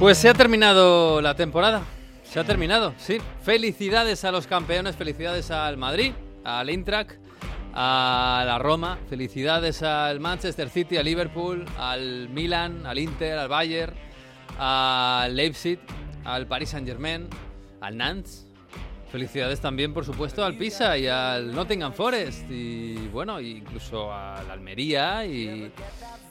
Pues se ha terminado la temporada. Se ha terminado, sí. Felicidades a los campeones, felicidades al Madrid, al Intrac, a la Roma, felicidades al Manchester City, al Liverpool, al Milan, al Inter, al Bayern, al Leipzig, al Paris Saint-Germain, al Nantes. Felicidades también, por supuesto, al Pisa y al Nottingham Forest y bueno, incluso al Almería y,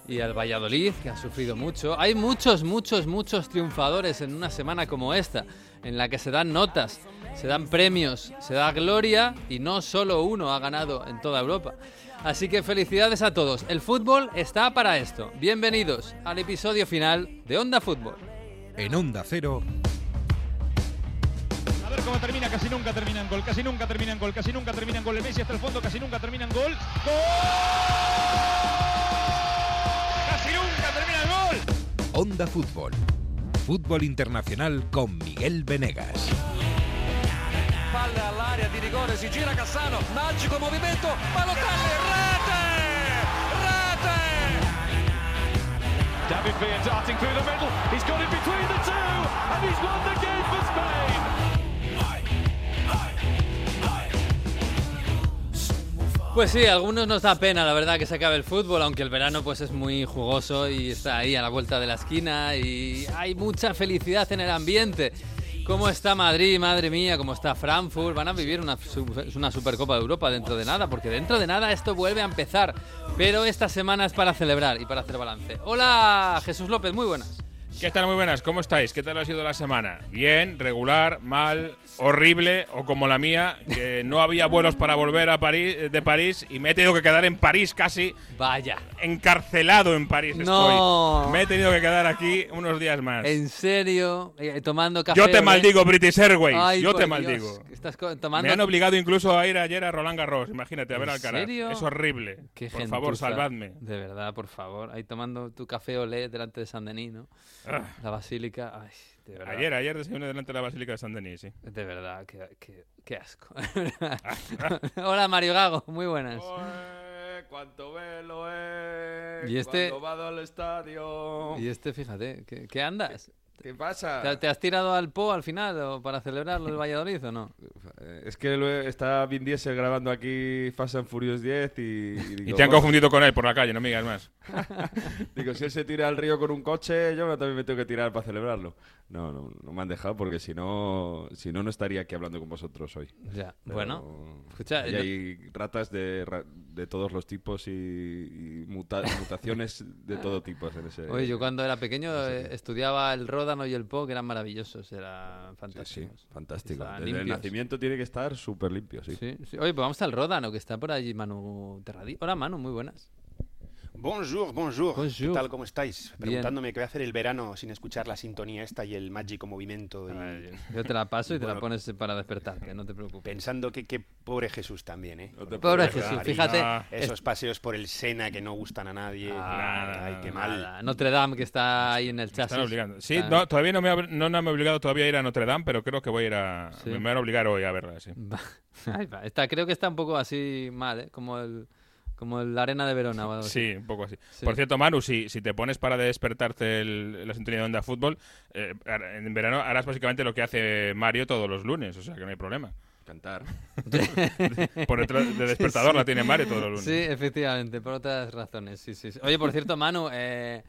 y al Valladolid, que ha sufrido mucho. Hay muchos, muchos, muchos triunfadores en una semana como esta, en la que se dan notas, se dan premios, se da gloria y no solo uno ha ganado en toda Europa. Así que felicidades a todos. El fútbol está para esto. Bienvenidos al episodio final de Onda Fútbol. En Onda Cero. A ver cómo termina, casi nunca termina en gol, casi nunca termina en gol, casi nunca termina en gol. El Messi hasta el fondo, casi nunca termina en gol. ¡Gol! Onda Fútbol. Fútbol internacional con Miguel Venegas. Palla all'area di rigore, si gira Cassano, magico movimento, Balotelli, rete! Rete! David Villa darting through the middle. He's got it between the two, and he's won Pues sí, a algunos nos da pena, la verdad, que se acabe el fútbol, aunque el verano pues es muy jugoso y está ahí a la vuelta de la esquina y hay mucha felicidad en el ambiente. ¿Cómo está Madrid, madre mía? ¿Cómo está Frankfurt? Van a vivir una, una Supercopa de Europa dentro de nada, porque dentro de nada esto vuelve a empezar. Pero esta semana es para celebrar y para hacer balance. Hola, Jesús López, muy buenas. ¿Qué tal? Muy buenas, ¿cómo estáis? ¿Qué tal ha sido la semana? Bien, regular, mal, horrible o como la mía, que no había vuelos para volver a París, de París y me he tenido que quedar en París casi, Vaya, encarcelado en París No. estoy. Me he tenido que quedar aquí unos días más. ¿en serio? Eh, Tomando café. Yo te maldigo, British Airways, Ay, yo te Dios, maldigo. Estás tomando Me han obligado incluso a ir ayer a Roland Garros, imagínate, a ver ¿En Alcaraz. serio? Es horrible. Qué Por favor, gentuza. salvadme. De verdad, por favor. Ahí tomando tu café olé delante de San Denis, ¿no? Ah. La basílica. Ay, de verdad. Ayer, ayer desayuné delante de la Basílica de San Denis, sí. De verdad, qué, qué- qué asco. Hola, Mario Gago. Muy buenas. Oe, cuánto velo, eh. Y este- Cuando va al estadio. Y este, fíjate, ¿qué, qué andas? ¿Qué pasa? ¿Te, te has tirado al Po al final o para celebrarlo el Valladolid o no? Eh, Es que lo he- está Vin Diesel grabando aquí Fast and Furious 10 y, y Y digo, te han confundido con él por la calle, no me digas más. digo, si él se tira al río con un coche, yo también me tengo que tirar para celebrarlo. No, no, no me han dejado porque si no, si no, no estaría aquí hablando con vosotros hoy. Ya, Pero bueno. escucha, no- hay ratas de, de todos los tipos y, y muta- mutaciones de todo tipo en ese. Oye, yo cuando era pequeño eh, estudiaba el Y el Po, que eran maravillosos, eran Sí, sí, fantásticos. fantástico. Desde el nacimiento tiene que estar súper limpio, sí. Sí, sí. Oye, pues vamos al Ródano, que está por allí Manu Terradí. Hola, Manu, muy buenas. Bonjour, bonjour. Bonjour. ¿Qué tal? ¿Cómo estáis? Bien. Preguntándome qué voy a hacer el verano sin escuchar la sintonía esta y el mágico movimiento. y Yo te la paso y te la pones para despertar, que no te preocupes. Pensando que qué pobre Jesús también, ¿eh? No Pobre Jesús, fíjate. Ah, Esos paseos por el Sena que no gustan a nadie. Ah, Ay, qué mal. Nada, Notre Dame, que está ahí en el chasis. están obligando. Sí, no, todavía no me, ha- no, no me he obligado todavía a ir a Notre Dame, pero creo que voy a ir a... Sí. Me van a obligar hoy a verla, sí. Va. Ahí va. Está, creo que está un poco así mal, ¿eh? Como el, como la arena de Verona o algo así. Sí, un poco así. Sí. Por cierto, Manu, si, si te pones para despertarte el- la sintonía de onda fútbol, eh, en verano harás básicamente lo que hace Mario todos los lunes, o sea que no hay problema. Cantar. Por detrás de despertador la tiene Mario todos los lunes. Sí, efectivamente, por otras razones. Sí, sí, sí. Oye, por cierto, Manu, eh,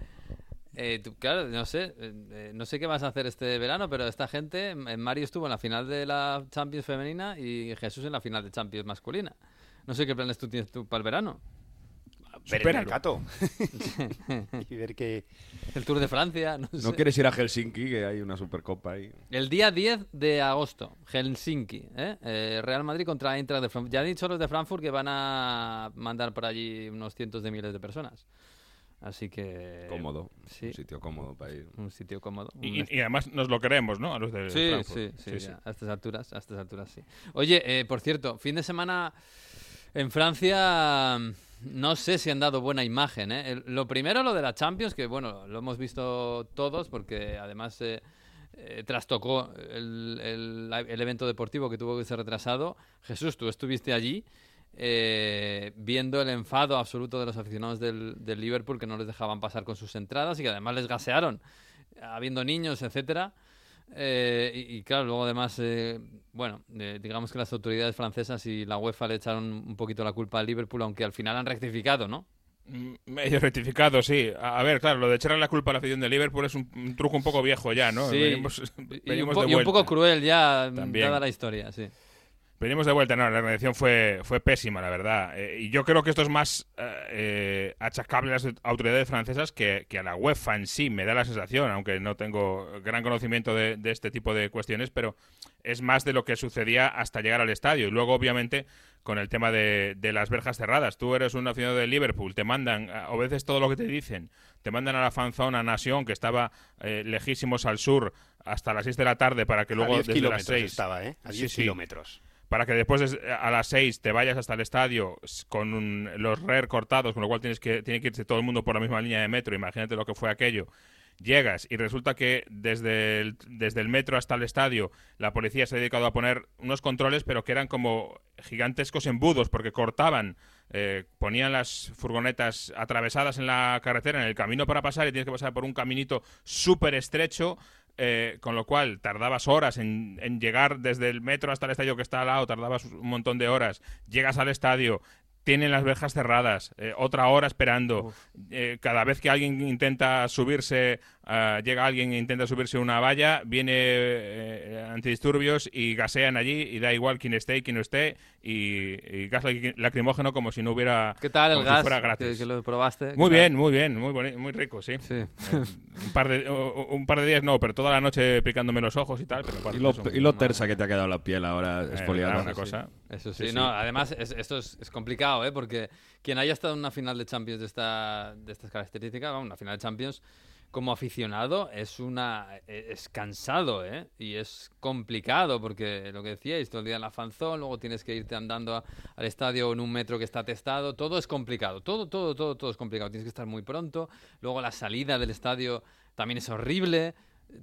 eh, tú, claro, no sé, eh, eh, no sé qué vas a hacer este verano, pero esta gente, eh, Mario estuvo en la final de la Champions femenina y Jesús en la final de Champions masculina. No sé qué planes tú tienes tú para el verano. Ver el mercato. y ver que... El Tour de Francia, no sé. ¿No quieres ir a Helsinki, que hay una supercopa ahí? El día 10 de agosto, Helsinki, ¿eh? Eh, Real Madrid contra Eintracht de Frankfurt. Ya han dicho los de Frankfurt que van a mandar por allí unos cientos de miles de personas. Así que... Cómodo. sí. Un sitio cómodo para ir. Un sitio cómodo. Y, además nos lo queremos, ¿no? A los de Sí, Frankfurt. sí, sí, ya, a estas alturas, a estas alturas sí. Oye, eh, por cierto, fin de semana en Francia, mm, no sé si han dado buena imagen. ¿eh? Lo primero, lo de la Champions, que bueno, lo hemos visto todos, porque además eh, eh, trastocó el, el- el evento deportivo que tuvo que ser retrasado. Jesús, tú estuviste allí. eh, viendo el enfado absoluto de los aficionados del, del Liverpool que no les dejaban pasar con sus entradas y que además les gasearon habiendo niños, etcétera. Eh, y, y claro, luego además, eh, bueno, eh, digamos que las autoridades francesas y la UEFA le echaron un poquito la culpa al Liverpool, aunque al final han rectificado, ¿no? Mm, Medio rectificado, sí. A ver, claro, lo de echarle la culpa a la afición de Liverpool es un, un truco un poco viejo ya, ¿no? Sí, Venimos, y, un venimos po- de y un poco cruel ya, También. dada la historia, sí. Venimos de vuelta, no, la organización fue, fue pésima, la verdad. Eh, y yo creo que esto es más eh, eh, achacable a las autoridades francesas que, que a la UEFA en sí, me da la sensación, aunque no tengo gran conocimiento de, de este tipo de cuestiones, pero es más de lo que sucedía hasta llegar al estadio. Y luego, obviamente, con el tema de, de las verjas cerradas. Tú eres un aficionado de Liverpool, te mandan, eh, obedeces todo lo que te dicen, te mandan a la fanzona Nación, que estaba eh, lejísimos al sur, hasta las 6 de la tarde, para que luego a 10 desde las kilómetros 6 estaba, ¿eh? A Sí, 10 sí. kilómetros. Para que después des- a las 6 te vayas hasta el estadio con un- los RER cortados, con lo cual tienes que, tiene que irse todo el mundo por la misma línea de metro. Imagínate lo que fue aquello. Llegas y resulta que desde el, desde el metro hasta el estadio la policía se ha dedicado a poner unos controles, pero que eran como gigantescos embudos, porque cortaban, eh, ponían las furgonetas atravesadas en la carretera, en el camino para pasar, y tienes que pasar por un caminito súper estrecho, eh, con lo cual tardabas horas en, en llegar desde el metro hasta el estadio que está al lado, tardabas un montón de horas, llegas al estadio, tienen las verjas cerradas, eh, otra hora esperando, eh, cada vez que alguien intenta subirse, ah, llega alguien e intenta subirse una valla, viene eh, antidisturbios y gasean allí y da igual quién esté y quién no esté y, y gas lac- lacrimógeno como si no hubiera... ¿Qué tal el si gas? fuera que, gratis. que lo probaste. Muy bien, muy bien, muy muy rico, sí. Sí. Eh, un, par de, un par de días no, pero toda la noche picándome los ojos y tal. Pero Y lo, eso, y lo tersa que te ha quedado la piel ahora eh, esfoliada. una cosa. Eso sí, Sí, no, además es- esto es, es complicado, ¿eh? Porque quien haya estado en una final de Champions de, esta, de estas características, vamos, una final de Champions como aficionado es una es cansado, ¿eh? Y es complicado porque lo que decíais, todo el día en la fanzón, luego tienes que irte andando a- al estadio en un metro que está testado, todo es complicado, todo, todo, todo, todo es complicado, tienes que estar muy pronto, luego la salida del estadio también es horrible,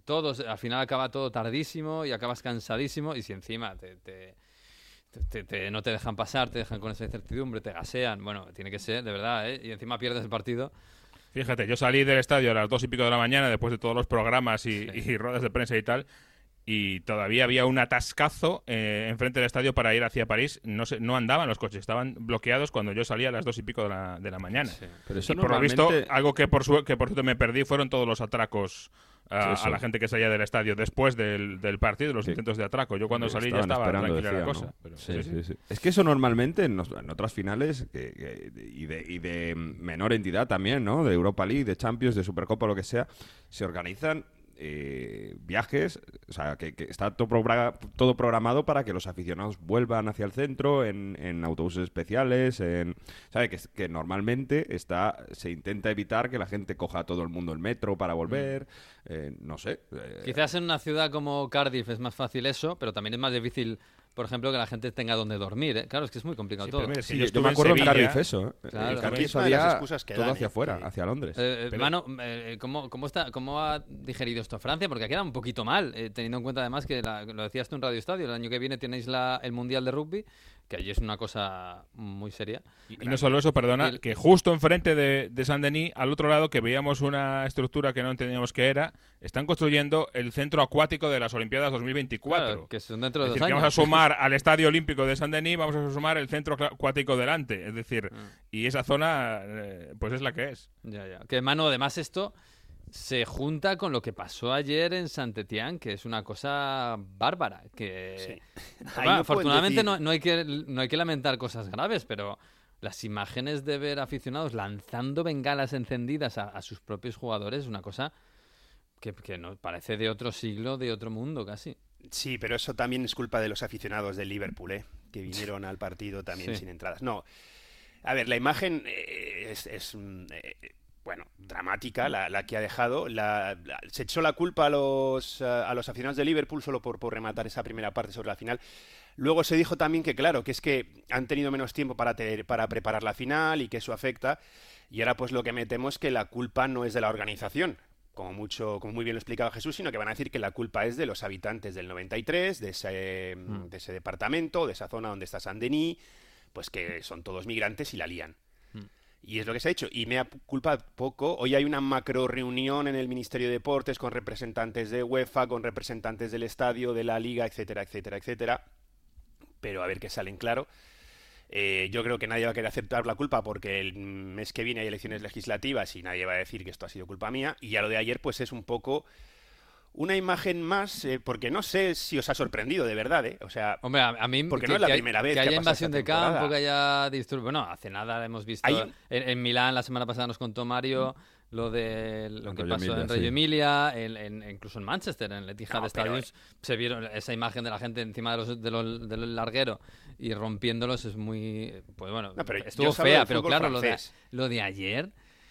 todos, al final acaba todo tardísimo y acabas cansadísimo y si encima te, te- te- te- no te dejan pasar, te dejan con esa incertidumbre, te gasean. Bueno, tiene que ser, de verdad, ¿eh? Y encima pierdes el partido. Fíjate, yo salí del estadio a las dos y pico de la mañana después de todos los programas y, y ruedas de prensa y tal. Y todavía había un atascazo eh, enfrente del estadio para ir hacia París. No se, no andaban los coches, estaban bloqueados cuando yo salía a las dos y pico de la, de la mañana. Pero eso y por lo visto, normalmente- algo que por, su- que por cierto me perdí fueron todos los atracos a, la gente que salía del estadio después del, del partido, los Sí. intentos de atraco. Yo cuando salí ya estaba esperando, tranquila la decían, cosa. Es que eso normalmente en, los- en otras finales y, de, y de menor entidad también, ¿no? De Europa League, de Champions, de Supercopa, lo que sea, se organizan eh, viajes, o sea, que, que está todo, todo programado para que los aficionados vuelvan hacia el centro en, en autobuses especiales, en, ¿sabe? Que, que normalmente está se intenta evitar que la gente coja a todo el mundo el metro para volver, eh, no sé. eh, Quizás en una ciudad como Cardiff es más fácil eso, pero también es más difícil, por ejemplo, que la gente tenga donde dormir. ¿eh? Claro, es que es muy complicado Sí, todo. pero mira, Sí, yo me acuerdo en. Cardiff eso. ¿eh? Claro. En Cardiff una de las había excusas que todo dan, hacia ¿eh? afuera, hacia Londres. Eh, Pero- Manu, eh, ¿cómo, cómo, está, ¿cómo ha digerido esto Francia? Porque ha quedado un poquito mal, eh, teniendo en cuenta además que, la- lo decías tú en Radio Estadio, el año que viene tenéis la, el Mundial de Rugby, que allí es una cosa muy seria. Y no solo eso, perdona, El- que justo enfrente de, de Saint-Denis, al otro lado, que veíamos una estructura que no entendíamos qué era, están construyendo el centro acuático de las Olimpiadas 2024. Claro, que son dentro de es dos decir, que años. vamos a sumar al Estadio Olímpico de Saint-Denis, vamos a sumar el centro acuático delante. Es decir, Ah. y esa zona, eh, pues es la que es. Ya, ya. Que, Manu, además esto se junta con lo que pasó ayer en Saint-Étienne, que es una cosa bárbara. Que, Sí. Bueno, no afortunadamente no, no hay que, no hay que lamentar cosas graves, pero las imágenes de ver aficionados lanzando bengalas encendidas a, a sus propios jugadores es una cosa que, que no, parece de otro siglo, de otro mundo casi. Sí, pero eso también es culpa de los aficionados del Liverpool, ¿eh? que vinieron al partido también Sí. sin entradas. No, a ver, la imagen eh, es, es, mm, eh, bueno, dramática la, la que ha dejado. La- la- se echó la culpa a los, eh, a los aficionados de Liverpool solo por, por rematar esa primera parte sobre la final. Luego se dijo también que, claro, que es que han tenido menos tiempo para, tener- para preparar la final y que eso afecta. Y ahora pues lo que me temo es que la culpa no es de la organización, como mucho, como muy bien lo explicaba Jesús, sino que van a decir que la culpa es de los habitantes del 93, de ese, Mm. de ese departamento, de esa zona donde está Saint-Denis, pues que son todos migrantes y la lían. Y es lo que se ha hecho. Y me culpa poco. Hoy hay una macro reunión en el Ministerio de Deportes con representantes de UEFA, con representantes del estadio, de la liga, etcétera, etcétera, etcétera. Pero a ver qué salen claro. Eh, yo creo que nadie va a querer aceptar la culpa porque el mes que viene hay elecciones legislativas y nadie va a decir que esto ha sido culpa mía. Y ya lo de ayer, pues es un poco una imagen más, eh, porque no sé si os ha sorprendido de verdad, ¿eh? O sea, Hombre, a, a mí porque que, no es la que hay- primera vez que que ha haya invasión esta de campo, que haya disturbios. Bueno, hace nada hemos visto en, en Milán la semana pasada nos contó Mario lo de lo En que Reggio pasó Emilia, en sí. Reggio Emilia, en- en- incluso en Manchester, en el Etihad No, pero- Stadium, se vieron esa imagen de la gente encima de los, de los- del larguero y rompiéndolos es muy pues bueno, No, pero estuvo fea, pero claro, lo de, lo de ayer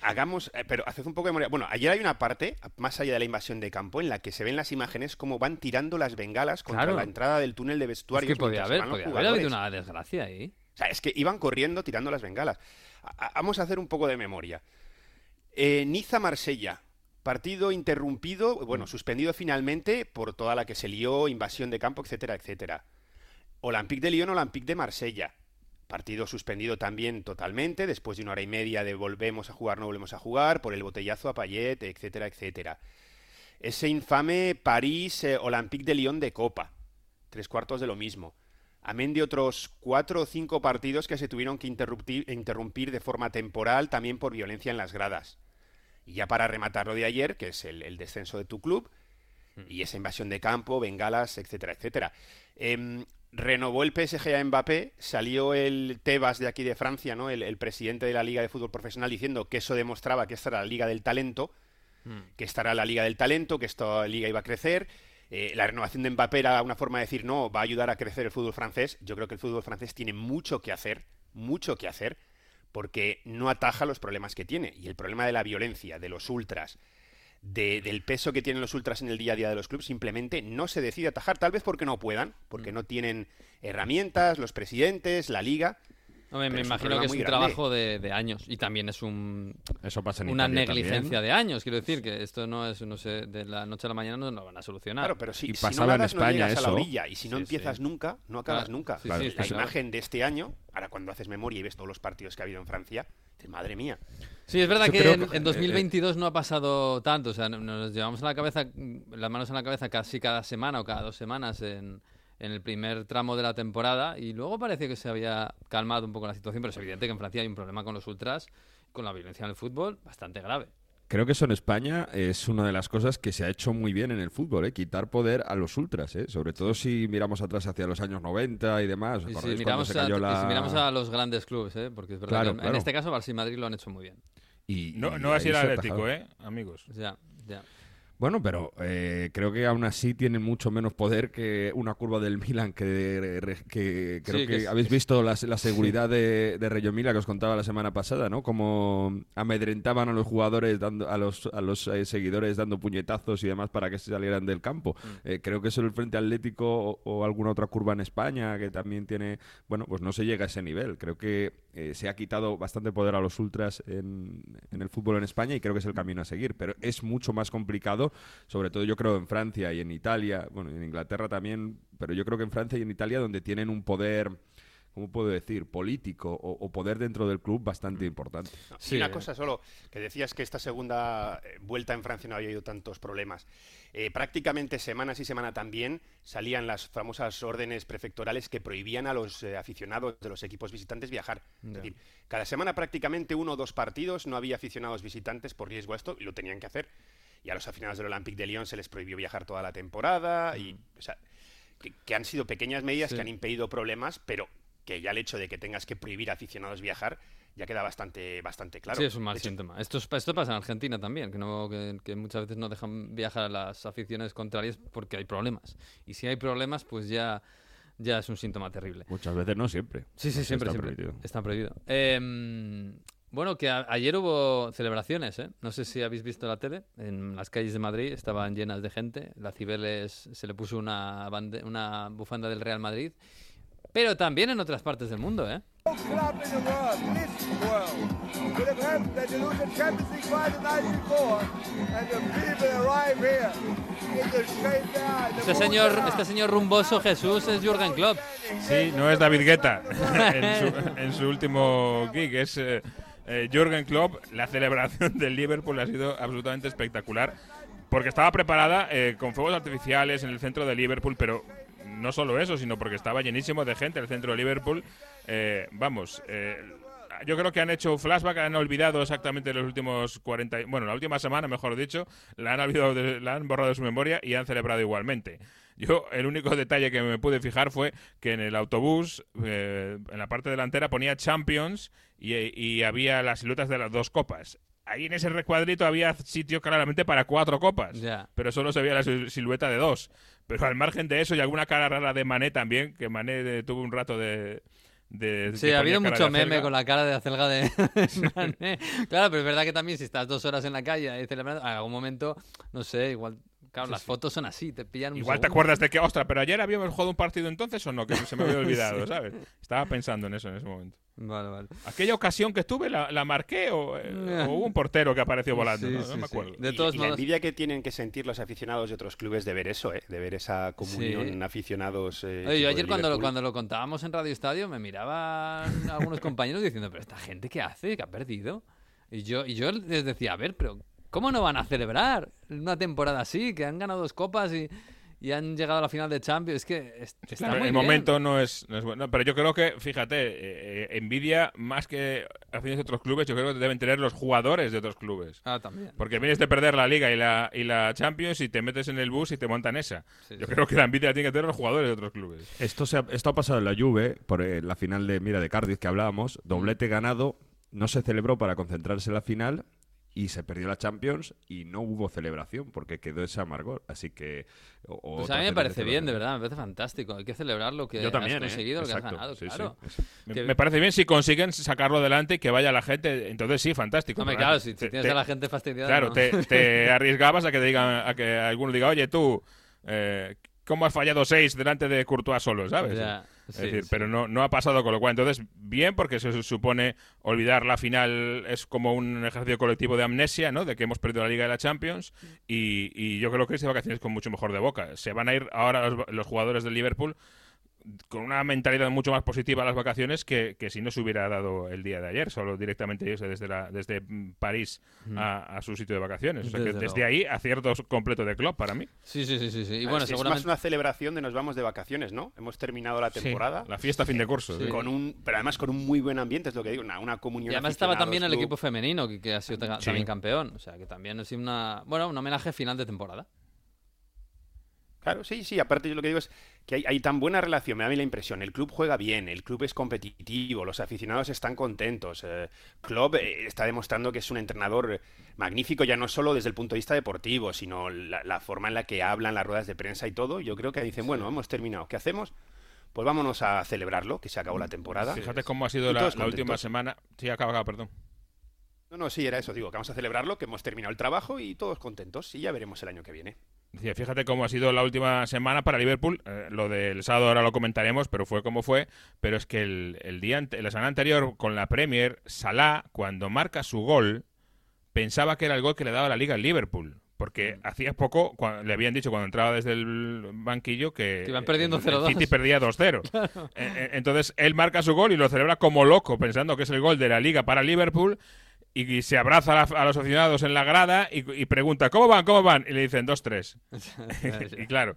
hagamos, eh, pero haced un poco de memoria. Bueno, ayer hay una parte, más allá de la invasión de campo, en la que se ven las imágenes como van tirando las bengalas contra Claro. la entrada del túnel de es vestuarios. que podía haber, podía haber habido una desgracia ahí. O sea, es que iban corriendo tirando las bengalas. A- vamos a hacer un poco de memoria. Eh, Niza-Marsella. Partido interrumpido, Mm. bueno, suspendido finalmente por toda la que se lió, invasión de campo, etcétera, etcétera. Olympique de Lyon, Olympique de Marsella. Partido suspendido también totalmente, después de una hora y media de volvemos a jugar, no volvemos a jugar, por el botellazo a Payet, etcétera, etcétera. Ese infame París eh, Olympique de Lyon de Copa. Tres cuartos de lo mismo. Amén de otros cuatro o cinco partidos que se tuvieron que interrumpir, de forma temporal también por violencia en las gradas. Y ya para rematar lo de ayer, que es el, el descenso de tu club, y esa invasión de campo, bengalas, etcétera, etcétera. Em, renovó el PSG a Mbappé, salió el Tebas de aquí de Francia, ¿no? El, el presidente de la Liga de Fútbol Profesional, diciendo que eso demostraba que esta era la Liga del Talento, que esta era la Liga del Talento, que esta liga iba a crecer. Eh, la renovación de Mbappé era una forma de decir, no, va a ayudar a crecer el fútbol francés. Yo creo que el fútbol francés tiene mucho que hacer, mucho que hacer, porque no ataja los problemas que tiene. Y el problema de la violencia, de los ultras, de- del peso que tienen los ultras en el día a día de los clubes, simplemente no se decide atajar, tal vez porque no puedan, porque no tienen herramientas, los presidentes, la liga. Hombre, me imagino que es un grande. trabajo de, de años y también es un, Eso pasa en una Italia negligencia también. de años. Quiero decir que esto no es, no sé, de la noche a la mañana no lo van a solucionar. Claro, pero si, Y si no en no España llegas a la orilla. Y si no Sí, empiezas sí. nunca, no acabas Claro. nunca. Sí, Claro, sí, la claro. imagen de este año, ahora cuando haces memoria y ves todos los partidos que ha habido en Francia, dices, madre mía. Sí, es verdad Yo que en, que- en 2022 no ha pasado tanto. O sea, no- nos llevamos a la cabeza, las manos en la cabeza casi cada semana o cada dos semanas en, en el primer tramo de la temporada y luego parece que se había calmado un poco la situación, pero es evidente que en Francia hay un problema con los ultras, con la violencia en el fútbol, bastante grave. Creo que eso en España es una de las cosas que se ha hecho muy bien en el fútbol, ¿eh? quitar poder a los ultras, ¿eh? sobre todo si miramos atrás hacia los años 90 y demás. ¿Os Y si, miramos se a, cayó y la- si miramos a los grandes clubes, ¿eh? porque es verdad Claro, que en- este caso Barça y Madrid lo han hecho muy bien. Y- No, y no así el Atlético. ¿eh? Amigos. Ya, ya. Bueno, pero eh, creo que aún así tienen mucho menos poder que una curva del Milan que, que creo Sí, que, que es- habéis visto la, la seguridad de, de Reggio que os contaba la semana pasada, ¿no? Como amedrentaban a los jugadores, dando, a los, a los eh, seguidores dando puñetazos y demás para que se salieran del campo. Mm. Eh, creo que eso el Frente Atlético o, o alguna otra curva en España que también tiene, bueno, pues no se llega a ese nivel. Creo que eh, se ha quitado bastante poder a los ultras en, en el fútbol en España y creo que es el camino a seguir, pero es mucho más complicado sobre todo yo creo en Francia y en Italia, bueno, en Inglaterra también, pero yo creo que en Francia y en Italia donde tienen un poder, ¿cómo puedo decir?, político o, o poder dentro del club bastante importante. No, Sí, y una eh. cosa solo, que decías que esta segunda eh, vuelta en Francia no había habido tantos problemas. Eh, prácticamente semana sí semana también salían las famosas órdenes prefectorales que prohibían a los eh, aficionados de los equipos visitantes viajar. Es decir, cada semana prácticamente uno o dos partidos no había aficionados visitantes por riesgo a esto y lo tenían que hacer. Y a los aficionados del Olympique de Lyon se les prohibió viajar toda la temporada y, o sea, que, que han sido pequeñas medidas Sí. que han impedido problemas, pero que ya el hecho de que tengas que prohibir a aficionados viajar ya queda bastante, bastante claro. Sí, es un mal síntoma. Esto, es- esto pasa en Argentina también, que, no, que, que muchas veces no dejan viajar a las aficiones contrarias porque hay problemas. Y si hay problemas, pues ya, ya es un síntoma terrible. Muchas veces no siempre. Sí, sí, siempre, está siempre. prohibido. Está prohibido. Eh, bueno, que ayer hubo celebraciones, ¿eh? No sé si habéis visto la tele. En las calles de Madrid estaban llenas de gente. La Cibeles se le puso una, bande- una bufanda del Real Madrid. Pero también en otras partes del mundo, ¿eh? club in the world, this world, would have hoped that to lose the Champions League final 94 and the people arrive here in the straight down. the Este señor, este señor rumboso Jesús es Jürgen Klopp. Sí, no es David Guetta en, su, en su último gig, es, eh, eh, Jürgen Klopp, la celebración del Liverpool ha sido absolutamente espectacular. Porque estaba preparada eh, con fuegos artificiales en el centro de Liverpool, pero no solo eso, sino porque estaba llenísimo de gente el centro de Liverpool. Eh, vamos, eh, yo creo que han hecho flashback, han olvidado exactamente los últimos 40, y- bueno, la última semana, mejor dicho, la han, olvidado de- la han borrado de su memoria y han celebrado igualmente. Yo, el único detalle que me pude fijar fue que en el autobús, eh, en la parte delantera, ponía Champions y, y había las siluetas de las dos copas. Ahí en ese recuadrito había sitio claramente para cuatro copas, Ya. pero solo se veía la sil- silueta de dos. Pero al margen de eso y alguna cara rara de Mané también, que Mané tuvo un rato de... de Sí, ha habido mucho meme con la cara de acelga de Mané. Claro, pero es verdad que también si estás dos horas en la calle ahí celebrando, en algún momento, no sé, igual... Claro, las fotos son así, te pillan un Igual te acuerdas de que, ostras, pero ayer habíamos jugado un partido entonces o no, que se me había olvidado, ¿sabes? Estaba pensando en eso en ese momento. Vale, vale. Aquella ocasión que tuve, ¿la, la marqué o, eh, o hubo un portero que apareció volando? Sí, no, No sí, me sí. acuerdo. De Y- todos y la modos, envidia que tienen que sentir los aficionados de otros clubes de ver eso, ¿eh? de ver esa comunión Sí. aficionados. eh, Oye, yo de ayer cuando lo, cuando lo contábamos en Radio Estadio me miraban algunos compañeros diciendo, pero esta gente qué hace, que ha perdido. Y yo, y yo les decía, a ver, pero ¿cómo no van a celebrar una temporada así? Que han ganado dos copas y, y han llegado a la final de Champions. Es que es- está Claro, muy el bien. momento no es, no es bueno, pero yo creo que, fíjate, eh, eh, envidia más que aficionados de otros clubes, yo creo que deben tener los jugadores de otros clubes. Ah, también. Porque vienes de perder la Liga y la, y la Champions y te metes en el bus y te montan esa. Sí, yo sí. creo que la envidia tiene que tener los jugadores de otros clubes. Esto, se ha, esto ha pasado en la Juve, por eh, la final de Mira de Cardiff que hablábamos, doblete ganado, no se celebró para concentrarse en la final y se perdió la Champions y no hubo celebración porque quedó ese amargor. Así que... o- Pues a mí me parece bien, de verdad, me parece fantástico. Hay que celebrar lo que Yo también, has ¿eh? conseguido, lo que has ganado, sí, sí. claro. Me, Que- me parece bien si consiguen sacarlo adelante y que vaya la gente. Entonces sí, fantástico. Hombre, Pero claro, si, si te- tienes te- a la gente fastidiada. Claro, ¿no? te, te arriesgabas a que te digan, a que alguno diga, oye, tú, eh, ¿cómo has fallado seis delante de Courtois solo, sabes? Ya, es sí, decir, sí. pero no, no ha pasado con lo cual. Entonces, bien, porque se supone olvidar la final es como un ejercicio colectivo de amnesia, ¿no? De que hemos perdido la Liga de la Champions y, y yo creo que es de vacaciones con mucho mejor de boca. Se van a ir ahora los, los jugadores del Liverpool con una mentalidad mucho más positiva a las vacaciones que, que si no se hubiera dado el día de ayer, solo directamente irse desde, la, desde mm, París a, a su sitio de vacaciones. O sea que Desde desde luego. ahí acierto completo de club para mí. Sí, sí, sí, sí, sí. Y Ah, bueno, Es seguramente... más una celebración de nos vamos de vacaciones, ¿no? Hemos terminado la temporada. La fiesta a fin de curso. Sí. sí. Con un, pero además con un muy buen ambiente, es lo que digo, una, una comunión. Y además estaba también el club. equipo femenino, que, que ha sido también campeón. O sea, que también es una... Bueno, un homenaje final de temporada. Claro, sí, sí. Aparte, yo lo que digo es que hay, hay tan buena relación, me da a mí la impresión. El club juega bien, el club es competitivo, los aficionados están contentos. Eh, Klopp eh, está demostrando que es un entrenador magnífico, ya no solo desde el punto de vista deportivo, sino la, la forma en la que hablan, las ruedas de prensa y todo. Yo creo que dicen, bueno, hemos terminado. ¿Qué hacemos? Pues vámonos a celebrarlo, que se acabó la temporada. Fíjate cómo ha sido la, última semana. Sí, acaba, acaba, perdón. No, no, sí, era eso. Digo, que vamos a celebrarlo, que hemos terminado el trabajo y todos contentos. Y ya veremos el año que viene. Fíjate cómo ha sido la última semana para Liverpool. Eh, lo del sábado ahora lo comentaremos, pero fue como fue. Pero es que el, el día ante- la semana anterior con la Premier, Salah, cuando marca su gol, pensaba que era el gol que le daba la liga al Liverpool. Porque hacía poco le habían dicho cuando entraba desde el banquillo que Que iban perdiendo el- el 0-2. City perdía 2-0. Eh, eh, Entonces él marca su gol y lo celebra como loco, pensando que es el gol de la liga para Liverpool. Y se abraza a, la- a los aficionados en la grada y, y pregunta, ¿cómo van? ¿Cómo van? Y le dicen 2-3. y claro,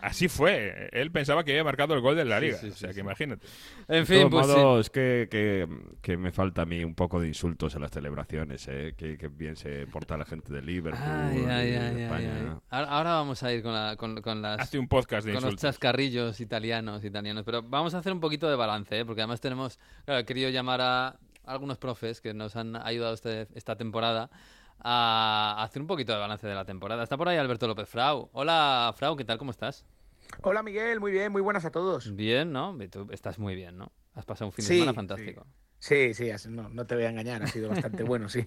así fue. Él pensaba que había marcado el gol de la liga. sí, o sea, sí, que sí. imagínate. En De fin, pues modos, que, que, que me falta a mí un poco de insultos en las celebraciones, ¿eh? que, que bien se porta la gente de Liverpool, Ay, ay, de ay, España. ay. Ahora, ahora vamos a ir con, la- con- con las... Hace un podcast de con los insultos. chascarrillos italianos, italianos. Pero vamos a hacer un poquito de balance, ¿eh? porque además tenemos, claro, he querido llamar a algunos profes que nos han ayudado este- esta temporada a hacer un poquito de balance de la temporada. Está por ahí Alberto López Frau. Hola, Frau, ¿qué tal? ¿Cómo estás? Hola Miguel, muy bien, muy buenas a todos. Bien, ¿no? Tú estás muy bien, ¿no? Has pasado un fin de semana fantástico. Sí, sí, no, no te voy a engañar, ha sido bastante bueno, sí.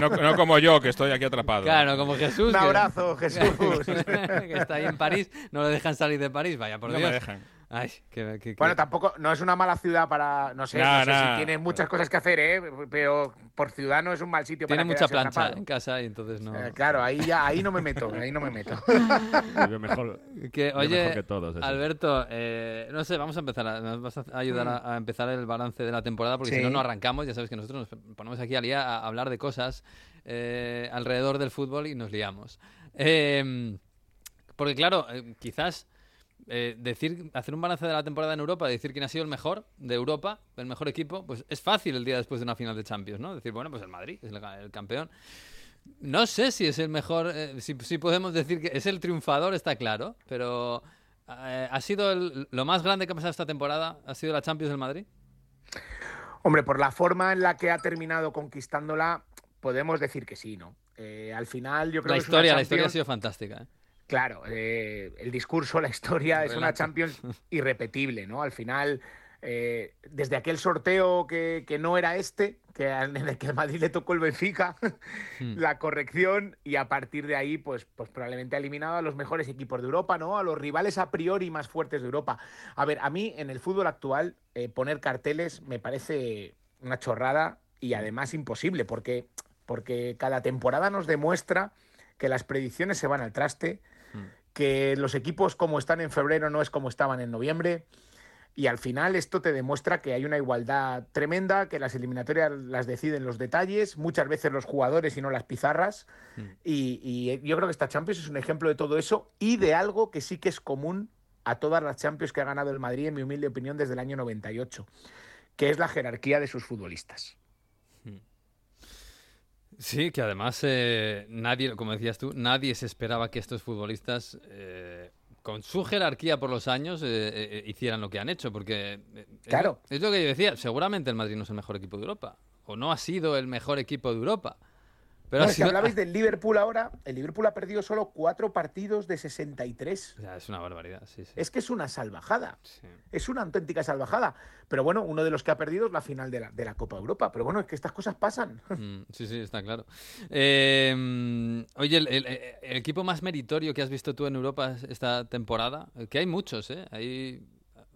No, no como yo, que estoy aquí atrapado. Claro, como Jesús. Un que- abrazo, Jesús. que está ahí en París, no le dejan salir de París, vaya por no Dios. me dejan. Ay, que, que- Bueno, tampoco, no es una mala ciudad para, no sé, Nah, no sé nah. si tiene muchas cosas que hacer, ¿eh? Pero por ciudad no es un mal sitio tiene para mucha plancha atrapado. en casa y entonces no. Eh, claro, ahí ya, ahí no me meto, ahí no me meto. Vive mejor, Que, oye, mejor que todos. eso. Alberto, eh, no sé, vamos a empezar. A, nos vas a ayudar a, a empezar el balance de la temporada porque si no, no arrancamos. Ya sabes que nosotros nos ponemos aquí al día a hablar de cosas eh, alrededor del fútbol y nos liamos. Eh, porque, claro, eh, quizás eh, decir, hacer un balance de la temporada en Europa, decir quién ha sido el mejor de Europa, el mejor equipo, pues es fácil el día después de una final de Champions, ¿no? Decir, bueno, pues el Madrid es el, el campeón. No sé si es el mejor, eh, si, si podemos decir que es el triunfador, está claro, pero eh, ¿ha sido el- lo más grande que ha pasado esta temporada? ¿Ha sido la Champions del Madrid? Hombre, por la forma en la que ha terminado conquistándola, podemos decir que sí, ¿no? Eh, al final, yo creo La que es una historia, la historia ha sido fantástica. Claro, eh, el discurso, la historia es una. Champions irrepetible, ¿no? Al final, eh, desde aquel sorteo que, que no era este, que en el que Madrid le tocó el Benfica, Hmm. la corrección y a partir de ahí, pues, pues probablemente ha eliminado a los mejores equipos de Europa, ¿no? A los rivales a priori más fuertes de Europa. A ver, a mí en el fútbol actual eh, poner carteles me parece una chorrada y además imposible, porque, porque cada temporada nos demuestra que las predicciones se van al traste, que los equipos como están en febrero no es como estaban en noviembre. Y al final esto te demuestra que hay una igualdad tremenda, que las eliminatorias las deciden los detalles, muchas veces los jugadores y no las pizarras. Y, y yo creo que esta Champions es un ejemplo de todo eso y de algo que sí que es común a todas las Champions que ha ganado el Madrid, en mi humilde opinión, desde el año 98, que es la jerarquía de sus futbolistas. Sí, que además eh, nadie, como decías tú, nadie se esperaba que estos futbolistas, eh, con su jerarquía por los años, eh, eh, hicieran lo que han hecho, porque eh, es Claro. es, lo que yo decía, seguramente el Madrid no es el mejor equipo de Europa, o no ha sido el mejor equipo de Europa. Pero No, que hablabais del Liverpool ahora, el Liverpool ha perdido solo cuatro partidos de 63. O sea, es una barbaridad, sí, sí. Es que es una salvajada. Sí. Es una auténtica salvajada. Pero bueno, uno de los que ha perdido es la final de la, de la Copa Europa. Pero bueno, es que estas cosas pasan. Mm, sí, sí, está claro. Eh, mm, oye, el, el- el equipo más meritorio que has visto tú en Europa esta temporada, que hay muchos, ¿eh? Hay,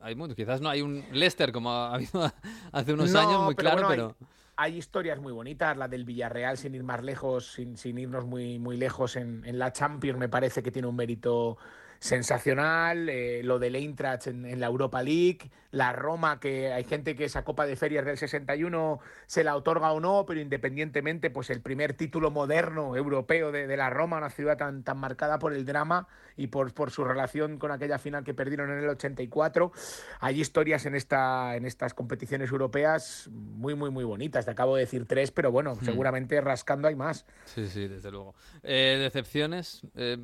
hay muchos. Quizás no hay un Leicester como ha habido hace unos No, años, muy pero claro, bueno, pero... Hay historias muy bonitas, la del Villarreal sin ir más lejos, sin, sin irnos muy, muy lejos en, en la Champions, me parece que tiene un mérito sensacional, eh, lo del Eintracht en, en la Europa League, la Roma, que hay gente que esa Copa de Ferias del 61 se la otorga o no, pero independientemente, pues el primer título moderno europeo de, de la Roma, una ciudad tan, tan marcada por el drama y por, por su relación con aquella final que perdieron en el 84. Hay historias en, esta, en estas competiciones europeas muy, muy, muy bonitas. Te acabo de decir tres, pero bueno, seguramente rascando hay más. Sí, sí, desde luego. Eh, decepciones. eh,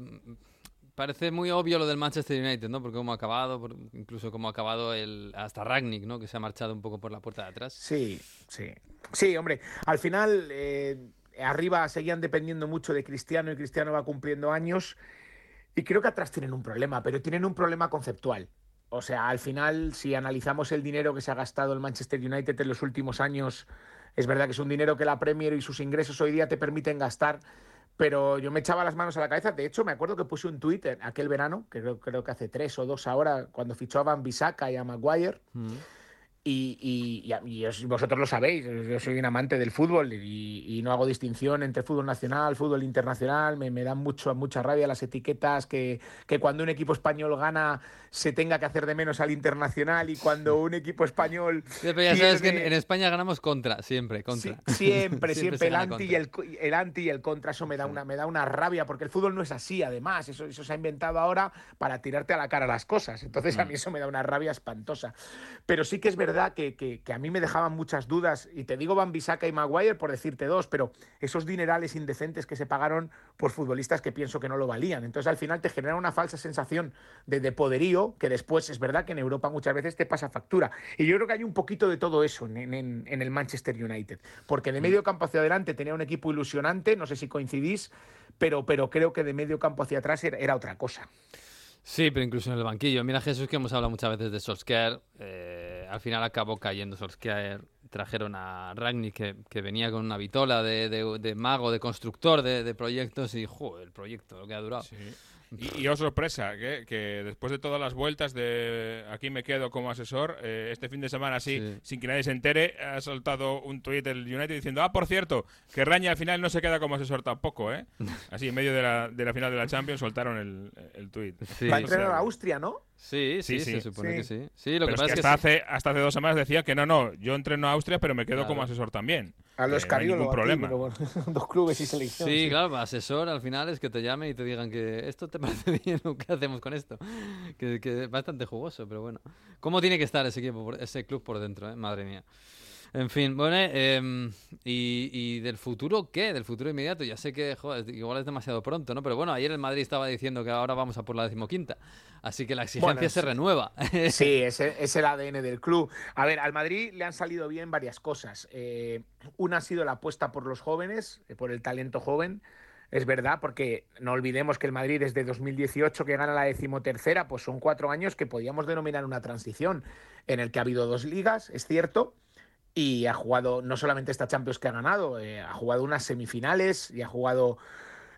parece muy obvio lo del Manchester United, ¿no? Porque cómo ha acabado, por- incluso cómo ha acabado el hasta Ragnick, ¿no? Que se ha marchado un poco por la puerta de atrás. Sí, sí. Sí, hombre, al final eh, arriba seguían dependiendo mucho de Cristiano y Cristiano va cumpliendo años y creo que atrás tienen un problema, pero tienen un problema conceptual. O sea, al final, si analizamos el dinero que se ha gastado el Manchester United en los últimos años, es verdad que es un dinero que la Premier y sus ingresos hoy día te permiten gastar, pero yo me echaba las manos a la cabeza. De hecho, me acuerdo que puse un Twitter aquel verano, que creo, creo que hace tres o dos ahora, cuando fichó a Van y a Maguire. Mm. Y, y- y vosotros lo sabéis, yo soy un amante del fútbol y, no hago distinción entre fútbol nacional, fútbol internacional, me, me dan mucho, mucha rabia las etiquetas que, que cuando un equipo español gana se tenga que hacer de menos al internacional y cuando un equipo español Sí, pero ya sabes que en, España ganamos contra, siempre, Sí, contra. siempre, siempre, se el anti, y el, el anti y el contra, eso me da, una, me da una rabia, porque el fútbol no es así, además, eso, eso se ha inventado ahora para tirarte a la cara las cosas, entonces Mm. a mí eso me da una rabia espantosa. Pero sí que es verdad que, que- que a mí me dejaban muchas dudas, y te digo Van y Maguire por decirte dos, pero esos dinerales indecentes que se pagaron por futbolistas que pienso que no lo valían, entonces al final te genera una falsa sensación de, de poderío, que después es verdad que en Europa muchas veces te pasa factura, y yo creo que hay un poquito de todo eso en, en- en el Manchester United, porque de medio campo hacia adelante tenía un equipo ilusionante, no sé si coincidís, pero, pero creo que de medio campo hacia atrás era, era otra cosa. Sí, pero incluso en el banquillo. Mira, Jesús, que hemos hablado muchas veces de Solskjaer. eh, al final acabó cayendo Solskjaer. Trajeron a Ragnick, que, que venía con una vitola de, de- mago, de constructor de, proyectos. Y, el proyecto, lo que ha durado. Y, y oh sorpresa, que, que después de todas las vueltas de aquí me quedo como asesor, eh, este fin de semana así, Sí. sin que nadie se entere, ha soltado un tuit del United diciendo, ah, por cierto, que Raña al final no se queda como asesor tampoco, ¿eh? Así, en medio de la, de la final de la Champions soltaron el, el tuit. Sí. Va a O entrenar sea, a Austria, ¿no? Sí, sí, Sí, sí. se supone Sí. que sí. Sí, lo pero que es pasa que es que hasta, sí. hace, hasta hace dos semanas decía que no, no, yo entreno a Austria, pero me quedo como asesor también. A los Que no hay ningún ti, problema. bueno, dos clubes y selección. Sí, claro, asesor al final es que te llame y te digan que esto te parece bien o qué hacemos con esto. Que, que es bastante jugoso, pero bueno. ¿Cómo tiene que estar ese equipo, por- ese club por dentro, eh? Madre mía. En fin, bueno, em, y, y del futuro qué? Del futuro inmediato. Ya sé que, joder, igual es demasiado pronto, ¿no? Pero bueno, ayer el Madrid estaba diciendo que ahora vamos a por la decimoquinta. Así que la exigencia Bueno, se renueva. Sí, es, el- es el ADN del club. A ver, al Madrid le han salido bien varias cosas. Eh, una ha sido la apuesta por los jóvenes, eh, por el talento joven. Es verdad, porque no olvidemos que el Madrid desde 2018 que gana la decimotercera, pues son cuatro años que podíamos denominar una transición, en el que ha habido dos ligas, es cierto, y ha jugado no solamente esta Champions que ha ganado, eh, ha jugado unas semifinales y ha jugado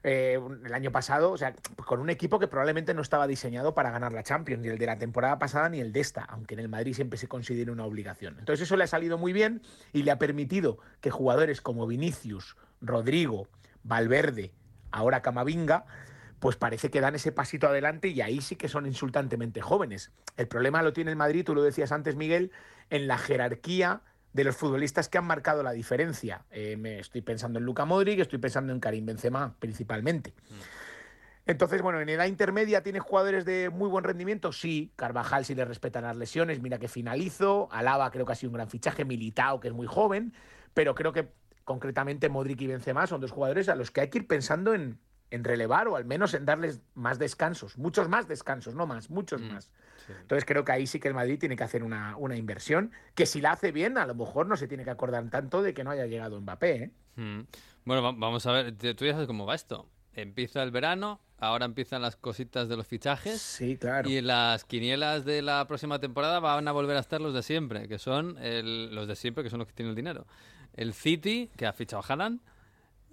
eh, el año pasado, o sea, con un equipo que probablemente no estaba diseñado para ganar la Champions, ni el de la temporada pasada ni el de esta, aunque en el Madrid siempre se considere una obligación. Entonces eso le ha salido muy bien y le ha permitido que jugadores como Vinicius, Rodrigo, Valverde, ahora Camavinga, pues parece que dan ese pasito adelante y ahí sí que son insultantemente jóvenes. El problema lo tiene el Madrid, tú lo decías antes, Miguel, en la jerarquía de los futbolistas que han marcado la diferencia. Eh, me estoy pensando en Luka Modric, estoy pensando en Karim Benzema principalmente. Entonces, bueno, en edad intermedia tiene jugadores de muy buen rendimiento, sí. Carvajal si le respetan las lesiones, mira que finalizo. Alaba creo que ha sido un gran fichaje, Militao que es muy joven, pero creo que concretamente Modric y Benzema son dos jugadores a los que hay que ir pensando en, en relevar o al menos en darles más descansos, muchos más descansos, no más, muchos Mm, más. Entonces creo que ahí sí que el Madrid tiene que hacer una, una inversión, que si la hace bien, a lo mejor no se tiene que acordar tanto de que no haya llegado Mbappé. ¿eh? Mm. Bueno, va- vamos a ver, tú ya sabes cómo va esto. Empieza el verano, ahora empiezan las cositas de los fichajes. Sí, claro. Y las quinielas de la próxima temporada van a volver a estar los de siempre, que son el- los de siempre, que son los que tienen el dinero. El City, que ha fichado a Haaland.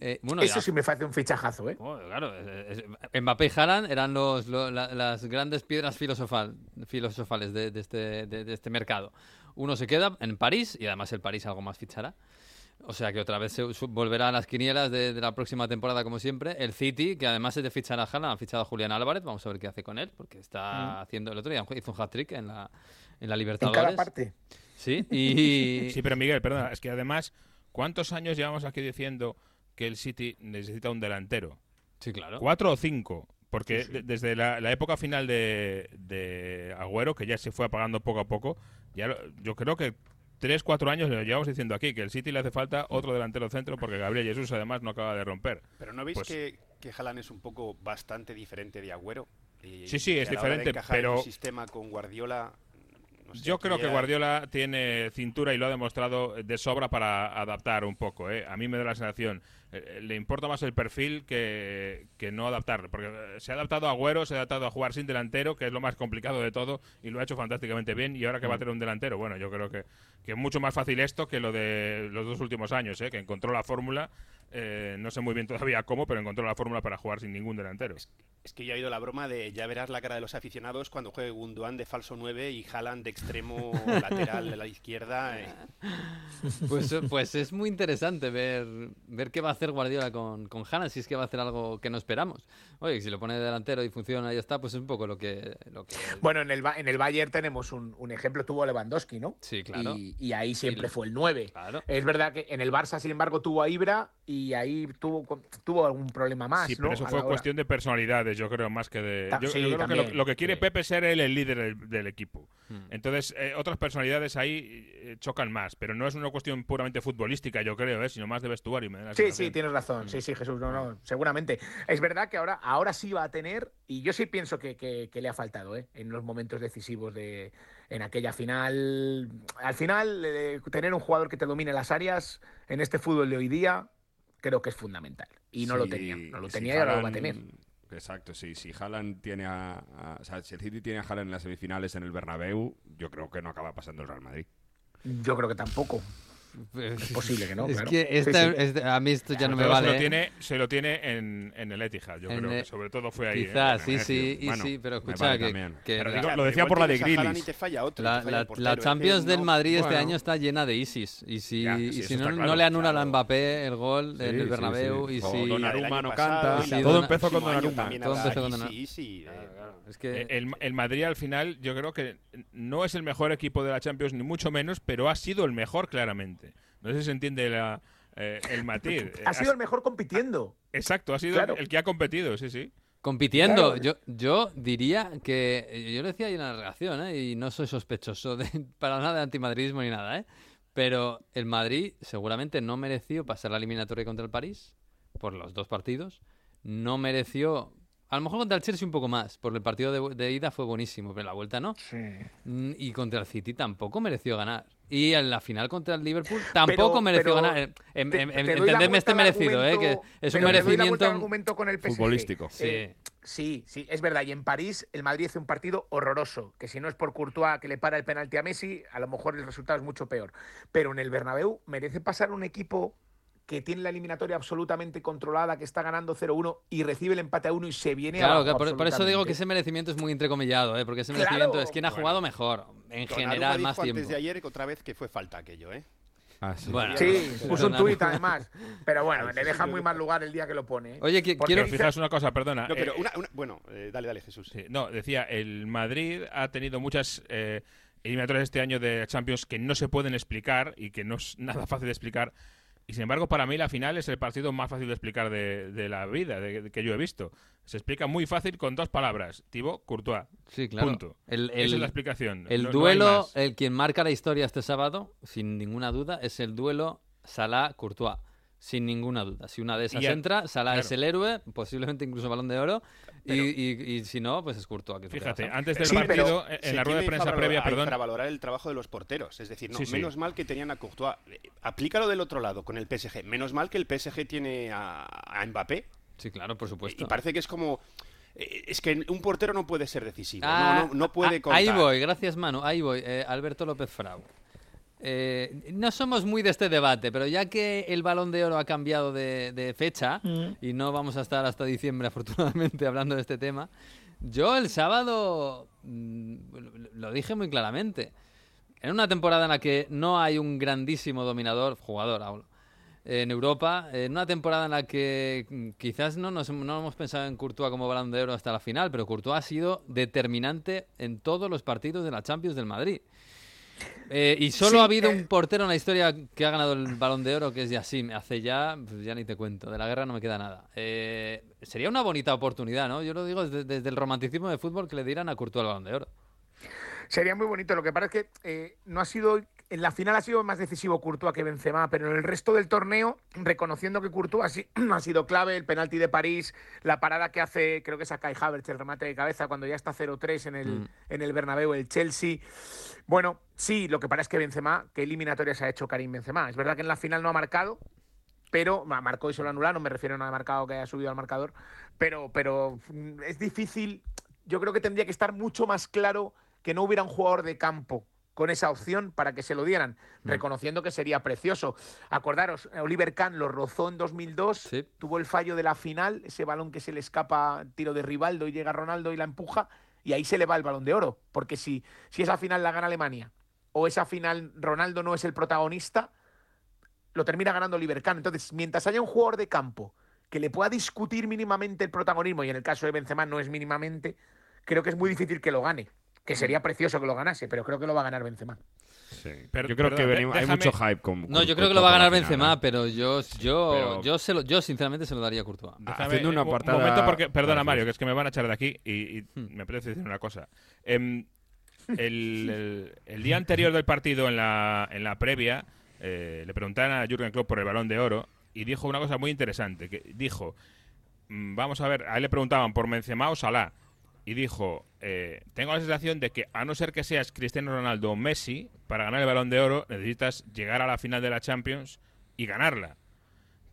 Eh, bueno, Eso ya- sí me parece un fichajazo, ¿eh? Oh, claro, es- es- Mbappé y Haaland eran los, lo- la- las grandes piedras filosofal, filosofales de, de este, de- de este mercado. Uno se queda en París y además el París algo más fichará. O sea que otra vez se volverá a las quinielas de, de la próxima temporada como siempre. El City, que además es de fichar a Haaland, ha fichado a Julián Álvarez. Vamos a ver qué hace con él, porque está haciendo el otro día hizo un hat-trick en la, en la En Libertadores. cada parte. Sí, y... Sí, pero Miguel, perdona, es que además, ¿cuántos años llevamos aquí diciendo que el City necesita un delantero? Sí, claro. ¿Cuatro o cinco? Porque de- desde la, la época final de, de Agüero, que ya se fue apagando poco a poco, ya lo- yo creo que tres, cuatro años lo llevamos diciendo aquí, que el City le hace falta otro delantero centro porque Gabriel Jesús además no acaba de romper. Pero ¿no veis Pues- que, que Haaland es un poco bastante diferente de Agüero? Y- Sí, sí, y es a la hora de diferente, pero- un sistema con Guardiola... no sé, Yo creo que Guardiola tiene cintura y lo ha demostrado de sobra para adaptar un poco. ¿eh? A mí me da la sensación, eh, le importa más el perfil que, que no adaptar. Porque eh, se ha adaptado a Agüero, se ha adaptado a jugar sin delantero, que es lo más complicado de todo, y lo ha hecho fantásticamente bien. Y ahora que va a Mm. tener un delantero, bueno, yo creo que, que es mucho más fácil esto que lo de los dos últimos años, ¿eh? que encontró la fórmula. Eh, no sé muy bien todavía cómo, pero encontró la fórmula para jugar sin ningún delantero. Es que ya ha oído la broma de ya verás la cara de los aficionados cuando juegue Gundogan de falso 9 y Haaland de extremo lateral de la izquierda. eh. Pues, pues es muy interesante ver, ver qué va a hacer Guardiola con, con Haaland, si es que va a hacer algo que no esperamos. Oye, si lo pone de delantero y funciona y ya está, pues es un poco lo que... Lo que Bueno, en el, Ba- en el Bayern tenemos un, un ejemplo, tuvo Lewandowski, ¿no? Sí, claro. Y, y ahí siempre Y- fue el 9. Claro. Es verdad que en el Barça, sin embargo, tuvo a Ibra y ahí tuvo, tuvo algún problema más. Sí, ¿no? pero eso fue hora. cuestión de personalidades, yo creo, más que de. Ta- Yo, sí, yo creo que también, lo, lo que quiere sí. Pepe es ser él el líder del, del equipo. Hmm. Entonces, eh, otras personalidades ahí eh, chocan más, pero no es una cuestión puramente futbolística, yo creo, ¿eh? sino más de vestuario. Me da la Sí, sensación. sí, tienes razón. Mm. Sí, sí, Jesús, no, no, seguramente. Es verdad que ahora, ahora sí va a tener, y yo sí pienso que, que- que le ha faltado, ¿eh? En los momentos decisivos de. En aquella final. Al final, eh, tener un jugador que te domine las áreas en este fútbol de hoy día, creo que es fundamental. Y no lo tenía. No lo si tenía y ahora lo va a tener. Exacto, sí. Si Haaland tiene a, a- O sea, si el City tiene a Haaland en las semifinales en el Bernabéu, yo creo que no acaba pasando el Real Madrid. Yo creo que tampoco. Es posible que no, Es claro. que Sí, esta- sí. este- a mí esto ya no me vale. Se lo ¿eh? tiene, se lo tiene en, en el Etihad, yo En creo el- que sobre todo fue ahí. ¿eh? Quizás, sí, En sí, y Bueno, sí, pero escucha vale que, Pero digo, lo decía por la de otro, La, Champions del no- Madrid este bueno. año está llena de ISIS. Y si, Ya, y sí, si no, está claro, no le anulan claro. a Mbappé el gol Sí, en el sí, Bernabéu sí. y O si... Donnarumma no canta. sí, Todo empezó con Donnarumma. Todo empezó con Donnarumma. eh, el Madrid al final yo creo que no es el mejor equipo de la Champions, ni mucho menos, pero ha sido el mejor claramente. No sé si se entiende la, eh, el matiz. Eh, Ha sido el mejor compitiendo. Exacto, ha sido Claro. el que ha competido, sí, sí. Compitiendo, Claro. yo, yo diría que, yo lo decía ahí en la relación, ¿eh? y no soy sospechoso de, para nada de antimadridismo ni nada, ¿eh? pero el Madrid seguramente no mereció pasar la eliminatoria contra el París por los dos partidos, no mereció, a lo mejor contra el Chelsea un poco más, porque el partido de, de ida fue buenísimo, pero la vuelta no, Mm, y contra el City tampoco mereció ganar. Y en la final contra el Liverpool tampoco Pero- mereció pero ganar. Eh, em- Te- em- te em- vuelta este merecido, ¿eh? que es un merecimiento argumento con el PSG. futbolístico. Sí. Eh, sí, sí, es verdad. Y en París el Madrid hace un partido horroroso, que si no es por Courtois que le para el penalti a Messi, a lo mejor el resultado es mucho peor. Pero en el Bernabéu merece pasar un equipo que tiene la eliminatoria absolutamente controlada, que está ganando 0-1 y recibe el empate a 1 y se viene Claro, abajo que por, por eso digo que ese merecimiento es muy entrecomillado, ¿eh? porque ese Claro. merecimiento es quien ha Bueno. jugado mejor, en general, dijo más antes tiempo. de ayer otra vez que fue falta aquello, ¿eh? Ah, sí. Bueno, Sí, puso un tuit además. Pero bueno, le deja muy mal lugar el día que lo pone. ¿eh? Oye, qui- Porque quiero... Fijaos una cosa, perdona. No, pero eh, una, una- bueno, eh, dale, dale, Jesús. Sí, no, decía, el Madrid ha tenido muchas eh, eliminatorias este año de Champions que no se pueden explicar y que no es nada fácil de explicar. Y sin embargo, para mí la final es el partido más fácil de explicar de, de la vida, de, de que yo he visto. Se explica muy fácil con dos palabras. Thibaut Courtois. Sí, claro. Punto. El, Esa es la explicación. el No- duelo, el quien marca la historia este sábado, sin ninguna duda, es el duelo Salah-Courtois. Sin ninguna duda. Si una de esas ya- entra, Salah claro. es el héroe, posiblemente incluso balón de oro. y- Pero- y, y si no, pues es Courtois. Que es lo que Fíjate, antes del Sí, partido, en Se la rueda de prensa previa, a perdón, infravalorar el trabajo de los porteros. Es decir, no, Sí, sí. menos mal que tenían a Courtois. Aplícalo del otro lado, con el PSG. Menos mal que el PSG tiene a, a Mbappé. Sí, claro, por supuesto. Y parece que es como... eh, Es que un portero no puede ser decisivo. Ah, no, no, no puede contar. Ahí voy, gracias Manu, ahí voy. Eh, Alberto López Frau. Eh, no somos muy de este debate, pero ya que el balón de oro ha cambiado de, de fecha y no vamos a estar hasta diciembre afortunadamente hablando de este tema, yo el sábado mm, lo dije muy claramente. En una temporada en la que no hay un grandísimo dominador, jugador hablo, en Europa, en una temporada en la que mm, quizás no, nos, no hemos pensado en Courtois como balón de oro hasta la final, pero Courtois ha sido determinante en todos los partidos de la Champions del Madrid. Eh, y solo Sí, ha habido eh, un portero en la historia que ha ganado el balón de oro, que es Yassim. Hace ya, pues ya ni te cuento, de la guerra no me queda nada. Eh, sería una bonita oportunidad, ¿no? Yo lo digo desde, desde el romanticismo de fútbol que le dieran a Courtois el balón de oro. Sería muy bonito. Lo que pasa es que eh, no ha sido. En la final ha sido más decisivo Courtois que Benzema, pero en el resto del torneo, reconociendo que Courtois ha, si- ha sido clave, el penalti de París, la parada que hace, creo que es a Kai Havertz, el remate de cabeza cuando ya está 0-3 en el, Mm. en el Bernabéu, el Chelsea. Bueno, sí, lo que pasa es que Benzema, ¿qué eliminatorias ha hecho Karim Benzema? Es verdad que en la final no ha marcado, pero ma- marcó y se lo anularon, me refiero a no ha marcado que haya subido al marcador, pero, pero mm, es difícil, yo creo que tendría que estar mucho más claro que no hubiera un jugador de campo con esa opción para que se lo dieran, reconociendo que sería precioso. Acordaros, Oliver Kahn lo rozó en 2002, Sí. tuvo el fallo de la final, ese balón que se le escapa, tiro de Rivaldo y llega Ronaldo y la empuja, y ahí se le va el balón de oro, porque si, si esa final la gana Alemania o esa final Ronaldo no es el protagonista, lo termina ganando Oliver Kahn. Entonces, mientras haya un jugador de campo que le pueda discutir mínimamente el protagonismo, y en el caso de Benzema no es mínimamente, creo que es muy difícil que lo gane. Que sería precioso que lo ganase, pero creo que lo va a ganar Benzema. Sí. Yo creo que hay mucho hype con. No, con yo creo que lo va a ganar Benzema, ¿eh? pero yo, yo, pero- yo, se lo- yo sinceramente se lo daría a Courtois. Déjame, Haciendo una eh, un momento porque, perdona Mario, que es que me van a echar de aquí y, y Hmm. me apetece decir una cosa. Em, el, el- el día anterior del partido, en la, en la previa, eh, le preguntaron a Jürgen Klopp por el Balón de Oro y dijo una cosa muy interesante. Que dijo, mm, vamos a ver, a él le preguntaban por Benzema o Salah y dijo, eh, tengo la sensación de que a no ser que seas Cristiano Ronaldo o Messi, para ganar el Balón de Oro necesitas llegar a la final de la Champions y ganarla.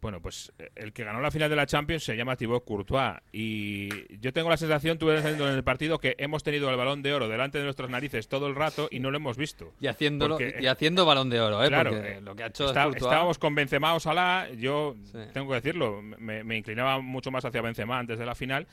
Bueno, pues eh, el que ganó la final de la Champions se llama Thibaut Courtois y yo tengo la sensación, tú en el partido, que hemos tenido el balón de oro delante de nuestras narices todo el rato y no lo hemos visto. Y haciéndolo y haciendo balón de oro, ¿eh? Claro, Porque eh, lo que ha hecho está- Courtois- estábamos con Benzema o Salah, yo Sí. tengo que decirlo, me, me inclinaba mucho más hacia Benzema antes de la final.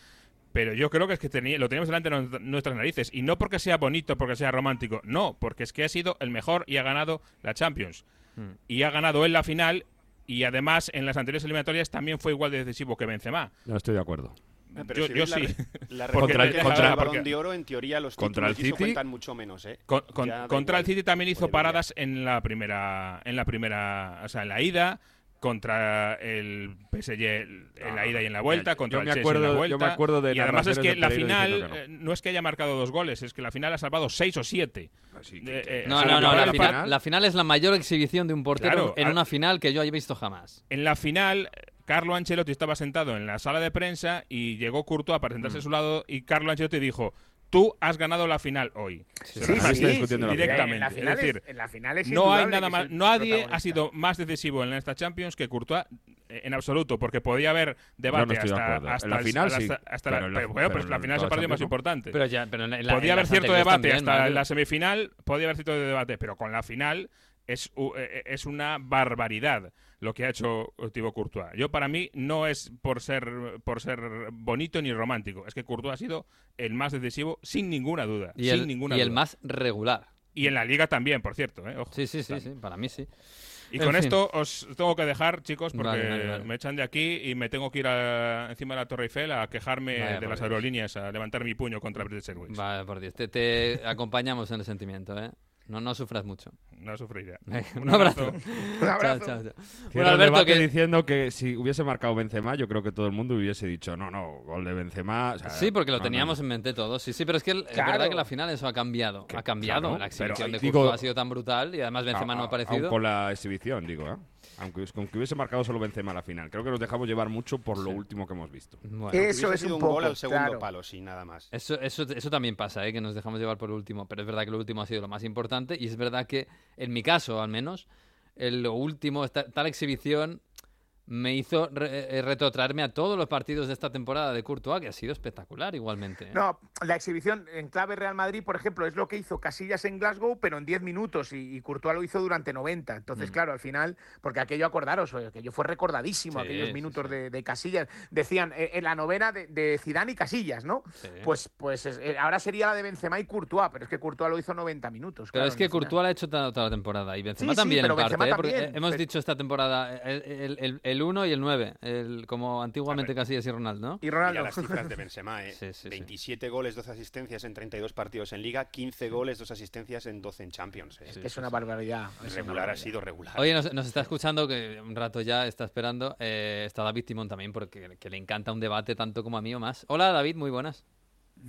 Pero yo creo que es que lo teníamos delante de nuestra- nuestras narices. Y no porque sea bonito, porque sea romántico. No, porque es que ha sido el mejor y ha ganado la Champions. Hmm. Y ha ganado en la final. Y además, en las anteriores eliminatorias también fue igual de decisivo que Benzema. No estoy de acuerdo. Ah, pero Yo- si yo la sí. La Porque- referencia contra- porque- balón de oro, en teoría, los contra el City- cuentan mucho menos, ¿eh? Con- con- contra el. City también hizo Puede paradas en la primera, en la primera, o sea, en la ida, contra el PSG en la ida y en la vuelta, Yo contra me el Chelsea acuerdo- en la yo vuelta. me acuerdo de y además es que la final que eh, no es que haya marcado dos goles, es que la final ha salvado seis o siete. Así Eh, que- eh, No, no, no, la la final- final, la final es la mayor exhibición de un portero Claro, en al- una final que yo haya visto jamás. En la final, Carlo Ancelotti estaba sentado en la sala de prensa y llegó Courtois para Mm. sentarse a su lado y Carlo Ancelotti dijo, tú has ganado la final hoy. Sí, Pero sí, no sí, discutiendo directamente. En la Es final es, decir, en la final es No hay nada más, es nadie ha sido más decisivo en esta Champions que Courtois eh, en absoluto, porque podía haber debate no hasta, hasta En la el- final hasta- sí, hasta la, pero la- pero, bueno, pero pues la final es el partido más no. importante. Pero ya, pero en la- podía en haber cierto debate también, hasta Mario. la semifinal, podía haber cierto debate, pero con la final es, u- eh, es una barbaridad lo que ha hecho Thibaut Courtois. Yo para mí no es por ser por ser bonito ni romántico, es que Courtois ha sido el más decisivo sin ninguna duda, Y, sin el, ninguna y el más regular. y en la liga también, por cierto, ¿eh? Ojo. Sí, sí, sí, sí, para mí sí. Y En con fin. esto os tengo que dejar, chicos, porque Vale, vale, vale. me echan de aquí y me tengo que ir a- encima de la Torre Eiffel a quejarme Vaya de las aerolíneas, a levantar mi puño contra British Airways. Vale, por Dios. Te, te acompañamos en el sentimiento, ¿eh? No, no sufras mucho. No sufriré. Un abrazo. Un abrazo. Chao, chao, chao. Bueno, Alberto, que... diciendo que si hubiese marcado Benzema, yo creo que todo el mundo hubiese dicho, no, no, gol de Benzema. o sea, Sí, porque lo no, teníamos no. en mente todos. Sí, sí, pero es que el- es verdad que la final eso ha cambiado. Que- ha cambiado. claro, la exhibición pero de digo- Courtois ha sido tan brutal y además Benzema A- no ha aparecido. con la exhibición, digo, ¿eh? Aunque, aunque hubiese marcado solo Benzema a la final. Creo que nos dejamos llevar mucho por lo Sí. último que hemos visto. Bueno, Eso es sido un un gol poco, al segundo claro. palo, sí, nada más. Eso, eso, eso también pasa, ¿eh? que nos dejamos llevar por el último, pero es verdad que lo último ha sido lo más importante y es verdad que, en mi caso al menos, el, lo último, esta- tal exhibición me hizo re- eh, retrotraerme a todos los partidos de esta temporada de Courtois, que ha sido espectacular igualmente. ¿eh? No, la exhibición en clave Real Madrid, por ejemplo, es lo que hizo Casillas en Glasgow, pero en 10 minutos, y, y Courtois lo hizo durante 90. Entonces, Mm. claro, al final, porque aquello, acordaros, aquello fue recordadísimo, Sí, aquellos minutos sí. De, de Casillas. Decían, eh, en la novena de, de Zidane y Casillas, ¿no? Pues, pues es- eh, ahora sería la de Benzema y Courtois, pero es que Courtois lo hizo 90 minutos. Pero claro, es que la. Courtois lo ha hecho toda, toda la temporada y Benzema también en parte, Benzema porque también, hemos pero- dicho esta temporada el, el, el 1 y el 9, el, como antiguamente Casillas y Ronaldo, ¿no? Y Mira Ronaldo. las cifras de Benzema, ¿eh? Sí, sí, sí. 27 goles, 12 asistencias en 32 partidos en Liga, 15 goles, 2 asistencias en 12 en Champions. ¿eh? es una barbaridad. es una Regular ha sido regular. Oye, nos, nos está escuchando, que un rato ya está esperando, eh, está David Timón también, porque que le encanta un debate tanto como a mí o más. Hola David, muy buenas.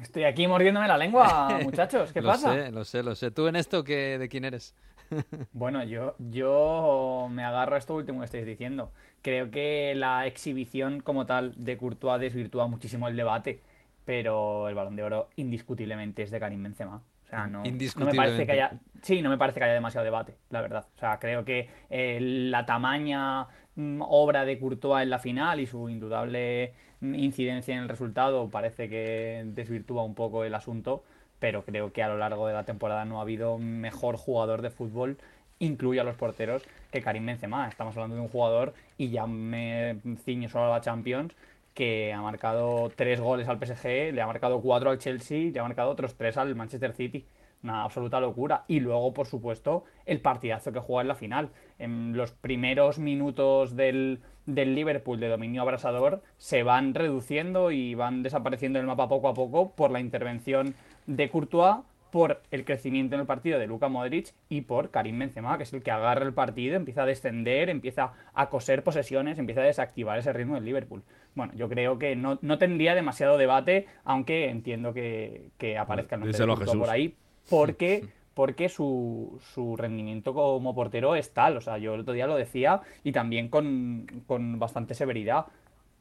Estoy aquí mordiéndome la lengua, muchachos. ¿Qué lo pasa? sé, lo sé, lo sé. ¿Tú en esto qué, de quién eres? Bueno, yo, yo me agarro a esto último que estáis diciendo. Creo que la exhibición como tal de Courtois desvirtúa muchísimo el debate, pero el Balón de Oro indiscutiblemente es de Karim Benzema. O sea, no, no me parece que haya, sí, no me parece que haya demasiado debate, la verdad. O sea, creo que eh, la tamaña mm, obra de Courtois en la final y su indudable mm, incidencia en el resultado parece que desvirtúa un poco el asunto, pero creo que a lo largo de la temporada no ha habido mejor jugador de fútbol, incluye a los porteros, que Karim Benzema. Estamos hablando de un jugador, y ya me ciño solo a la Champions, que ha marcado tres goles al PSG, le ha marcado cuatro al Chelsea, le ha marcado otros tres al Manchester City. Una absoluta locura. Y luego, por supuesto, el partidazo que juega en la final. En los primeros minutos del, del Liverpool de dominio abrasador se van reduciendo y van desapareciendo del mapa poco a poco por la intervención de Courtois, por el crecimiento en el partido de Luka Modric y por Karim Benzema, que es el que agarra el partido, empieza a descender, empieza a coser posesiones, empieza a desactivar ese ritmo del Liverpool. Bueno, yo creo que no, no tendría demasiado debate, aunque entiendo que, que aparezca el nombre de por ahí, porque, porque su, su rendimiento como portero es tal. O sea, yo el otro día lo decía y también con, con bastante severidad.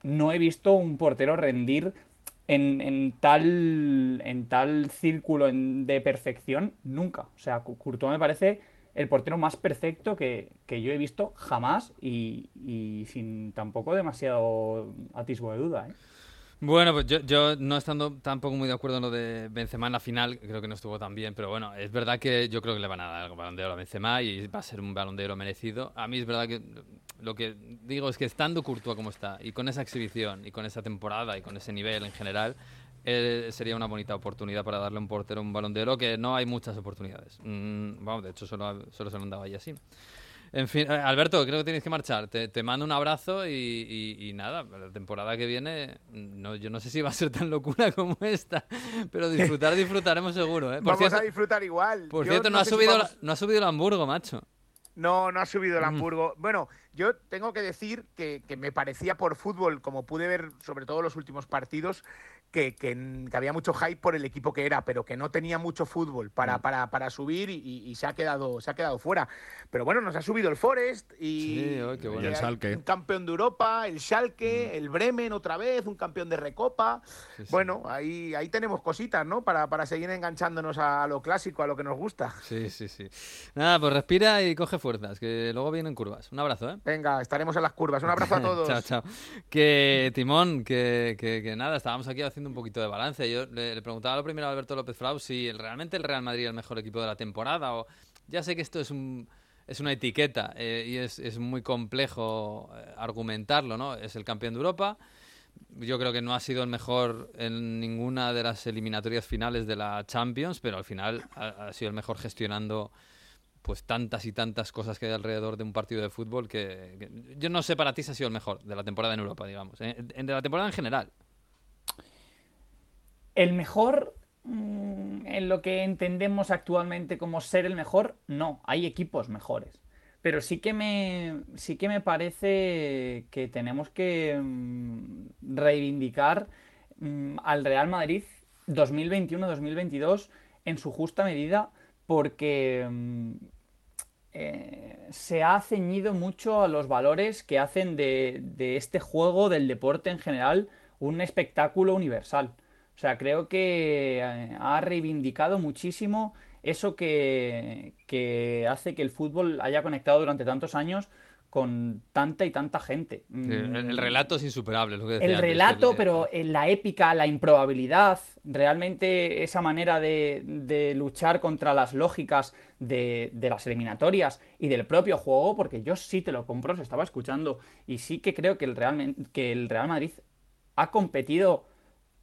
No he visto un portero rendir en, en tal, en tal círculo en- de perfección nunca. O sea, Courtois me parece el portero más perfecto que, que yo he visto jamás y, y sin tampoco demasiado atisbo de duda. ¿eh? Bueno, pues yo, yo no estando tampoco muy de acuerdo en lo de Benzema en la final, creo que no estuvo tan bien, pero bueno, es verdad que yo creo que le van a dar el balón de oro a Benzema y va a ser un balón de oro merecido. A mí es verdad que lo que digo es que estando Courtois como está y con esa exhibición y con esa temporada y con ese nivel en general, eh, sería una bonita oportunidad para darle a un portero un balón de oro que no hay muchas oportunidades. Mm, vamos, de hecho solo, solo se lo han dado ahí así. En fin, eh, Alberto, creo que tienes que marchar. Te, te mando un abrazo y, y- y nada, la temporada que viene, no, yo no sé si va a ser tan locura como esta, pero disfrutar, disfrutaremos seguro. ¿eh? Por Vamos cierto, a disfrutar igual. por Yo cierto no, ha si subido, vamos- no ha subido el Hamburgo, macho. No, no ha subido el Mm. Hamburgo. Bueno, yo tengo que decir que, que me parecía por fútbol, como pude ver sobre todo los últimos partidos, que, que n- que había mucho hype por el equipo que era, pero que no tenía mucho fútbol para, Mm. para, para subir y, y- se, ha quedado, se ha quedado fuera. Pero bueno, nos ha subido el Forest y, Sí, oh, bueno. Y el Schalke. un campeón de Europa, el Schalke, el Bremen otra vez, un campeón de Recopa. Sí, sí. Bueno, ahí, ahí tenemos cositas, ¿no? Para, para seguir enganchándonos a lo clásico, a lo que nos gusta. Sí, sí, sí. Nada, pues respira y coge fuerzas, que luego vienen curvas. Un abrazo, ¿eh? Venga, estaremos en las curvas. Un abrazo a todos. chao, chao. Que Timón, que, que- que nada, estábamos aquí haciendo un poquito de balance. Yo le, preguntaba lo primero a Alberto López Frau si realmente el Real Madrid es el mejor equipo de la temporada. O ya sé que esto es un es una etiqueta eh, y es, es muy complejo eh, argumentarlo, ¿no? Es el campeón de Europa. Yo creo que no ha sido el mejor en ninguna de las eliminatorias finales de la Champions, pero al final ha, sido el mejor gestionando pues tantas y tantas cosas que hay alrededor de un partido de fútbol que, yo no sé para ti si ha sido el mejor de la temporada en Europa, digamos, ¿eh? De la temporada en general. El mejor, mm, en lo que entendemos actualmente como ser el mejor, no, hay equipos mejores. Pero sí que me, sí que me parece que tenemos que mm, reivindicar mm, al Real Madrid 2021-2022 en su justa medida porque eh, se ha ceñido mucho a los valores que hacen de este juego, del deporte en general, un espectáculo universal. O sea, creo que eh, ha reivindicado muchísimo eso que, que hace que el fútbol haya conectado durante tantos años con tanta y tanta gente. El, el Mm, relato es insuperable, es lo que decía el antes, relato, el- pero en la épica, la improbabilidad, realmente esa manera de, de luchar contra las lógicas de, de las eliminatorias y del propio juego, porque yo sí te lo compro, se estaba escuchando, y sí que creo que el Real, que el Real Madrid ha competido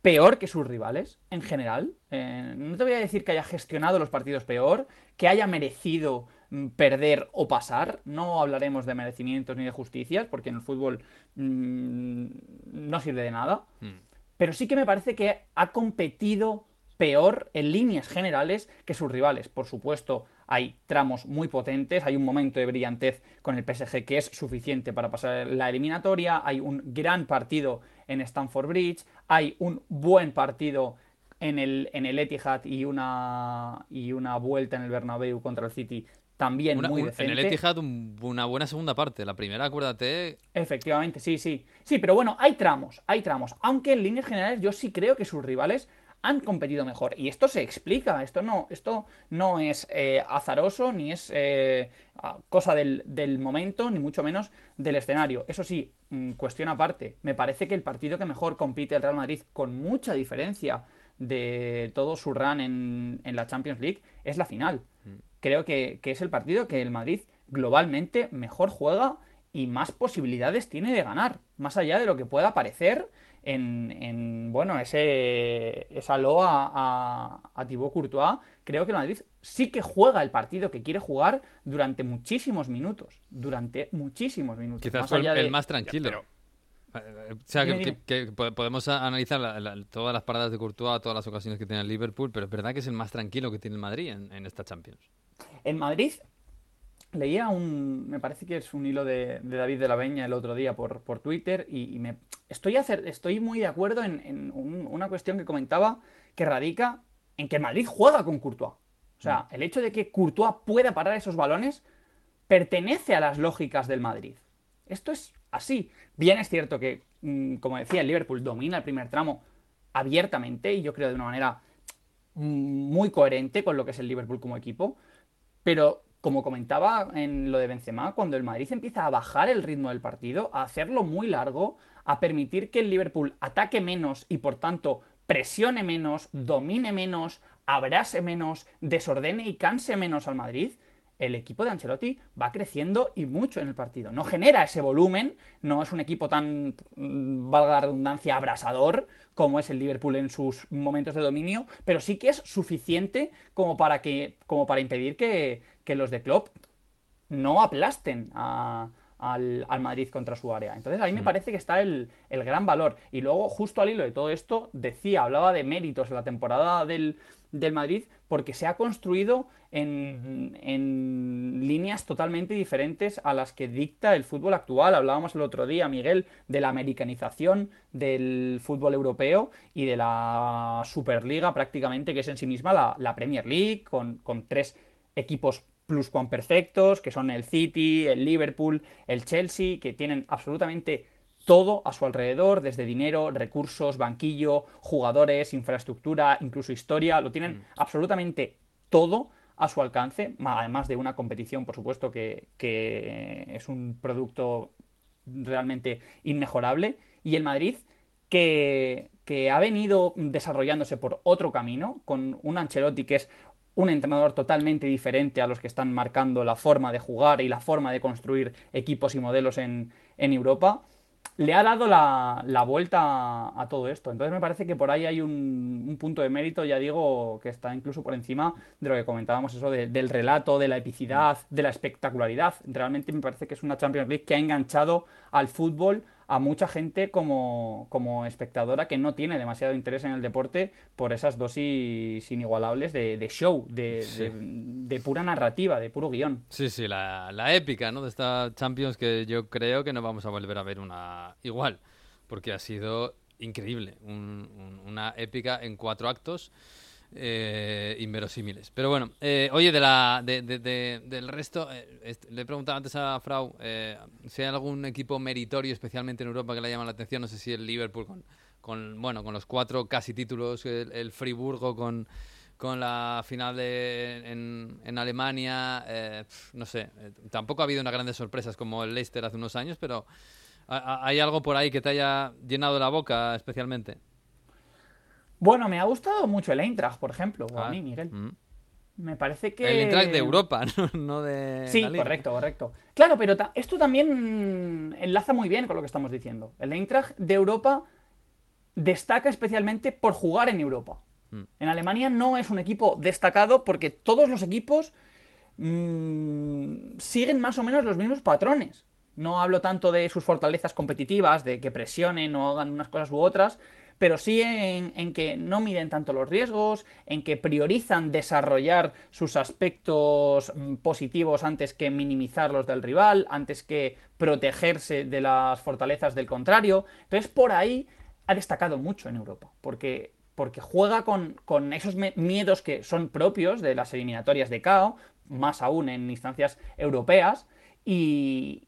peor que sus rivales en general. Eh, no te voy a decir que haya gestionado los partidos peor, que haya merecido mm, perder o pasar. No hablaremos de merecimientos ni de justicias, porque en el fútbol mm, no sirve de nada. Mm. Pero sí que me parece que ha competido peor en líneas generales que sus rivales. Por supuesto, hay tramos muy potentes, hay un momento de brillantez con el PSG que es suficiente para pasar la eliminatoria, hay un gran partido en Stamford Bridge, hay un buen partido en el, en el Etihad y una, y una vuelta en el Bernabéu contra el City también Una- muy decente. en el Etihad un- una buena segunda parte. La primera, acuérdate, Efectivamente, sí, sí. Sí, pero bueno, hay tramos, hay tramos. Aunque en líneas generales yo sí creo que sus rivales han competido mejor. Y esto se explica, esto no, esto no es eh, azaroso, ni es eh, cosa del, del momento, ni mucho menos del escenario. Eso sí, mm, cuestión aparte, me parece que el partido que mejor compite el Real Madrid con mucha diferencia de todo su run en, en la Champions League es la final. Creo que, que es el partido que el Madrid globalmente mejor juega y más posibilidades tiene de ganar, más allá de lo que pueda parecer en, en, bueno, ese, esa loa a, a Thibaut Courtois. Creo que el Madrid sí que juega el partido que quiere jugar durante muchísimos minutos, durante muchísimos minutos. quizás más fue el, allá de- el más tranquilo. pero- O sea, que, Dime, dime. que- que po- podemos analizar la- la- todas las paradas de Courtois, todas las ocasiones que tiene el Liverpool, pero es verdad que es el más tranquilo que tiene el Madrid en, en esta Champions. En Madrid leía un, me parece que es un hilo de, de David de la Beña el otro día por, por Twitter y, y me estoy, acer- estoy muy de acuerdo en, en un- una cuestión que comentaba que radica en que el Madrid juega con Courtois. O sea, el hecho de que Courtois pueda parar esos balones pertenece a las lógicas del Madrid. Esto es así. Bien es cierto que, mm, como decía, el Liverpool domina el primer tramo abiertamente y yo creo de una manera mm, muy coherente con lo que es el Liverpool como equipo, pero como comentaba en lo de Benzema, cuando el Madrid empieza a bajar el ritmo del partido, a hacerlo muy largo, a permitir que el Liverpool ataque menos y por tanto presione menos, domine menos, abrase menos, desordene y canse menos al Madrid, el equipo de Ancelotti va creciendo y mucho en el partido. No genera ese volumen, no es un equipo tan, mm, valga la redundancia, abrasador como es el Liverpool en sus momentos de dominio, pero sí que es suficiente como para, que, como para impedir que, que los de Klopp no aplasten a, al, al, Madrid contra su área. Entonces ahí me parece que está el, el, gran valor. Y luego, justo al hilo de todo esto, decía, hablaba de méritos en la temporada del, del Madrid porque se ha construido en, en, líneas totalmente diferentes a las que dicta el fútbol actual. Hablábamos el otro día, Miguel, de la americanización del fútbol europeo y de la Superliga prácticamente, que es en sí misma la, la Premier League, con, con tres equipos perfectos que son el City, el Liverpool, el Chelsea, que tienen absolutamente todo a su alrededor, desde dinero, recursos, banquillo, jugadores, infraestructura, incluso historia, lo tienen absolutamente todo a su alcance, además de una competición, por supuesto, que, que es un producto realmente inmejorable. Y el Madrid, que, que, ha venido desarrollándose por otro camino, con un Ancelotti que es un entrenador totalmente diferente a los que están marcando la forma de jugar y la forma de construir equipos y modelos en, en Europa, le ha dado la, la vuelta a, todo esto. Entonces me parece que por ahí hay un, un, punto de mérito, ya digo, que está incluso por encima de lo que comentábamos, eso de, del relato, de la epicidad, de la espectacularidad. Realmente me parece que es una Champions League que ha enganchado al fútbol a mucha gente como, como, espectadora que no tiene demasiado interés en el deporte por esas dosis inigualables de, de show, de, sí. de, de, pura narrativa, de puro guion. Sí, sí, la, la, épica ¿no? de esta Champions que yo creo que no vamos a volver a ver una igual, porque ha sido increíble, un, un, una épica en cuatro actos eh, inverosímiles. Pero bueno, eh, oye, de la, de, de, de, del resto, eh, le he preguntado antes a Frau eh, si hay algún equipo meritorio, especialmente en Europa, que le llama la atención. No sé si el Liverpool con, con bueno, con los cuatro casi títulos, el, Friburgo con, con la final de, en, en Alemania, eh, no sé, tampoco ha habido unas grandes sorpresas como el Leicester hace unos años, pero ¿hay algo por ahí que te haya llenado la boca especialmente? Bueno, me ha gustado mucho el Eintracht, por ejemplo, o ah, a mí, Miguel. Mm. Me parece que... El Eintracht de Europa, no, no de... Sí, correcto, correcto. Claro, pero ta esto también enlaza muy bien con lo que estamos diciendo. El Eintracht de Europa destaca especialmente por jugar en Europa. Mm. En Alemania no es un equipo destacado porque todos los equipos mmm, siguen más o menos los mismos patrones. No hablo tanto de sus fortalezas competitivas, de que presionen o hagan unas cosas u otras, pero sí en, que no miden tanto los riesgos, en que priorizan desarrollar sus aspectos mm, positivos antes que minimizar los del rival, antes que protegerse de las fortalezas del contrario. Entonces, por ahí ha destacado mucho en Europa, porque, porque juega con, con esos miedos que son propios de las eliminatorias de KO, más aún en instancias europeas, y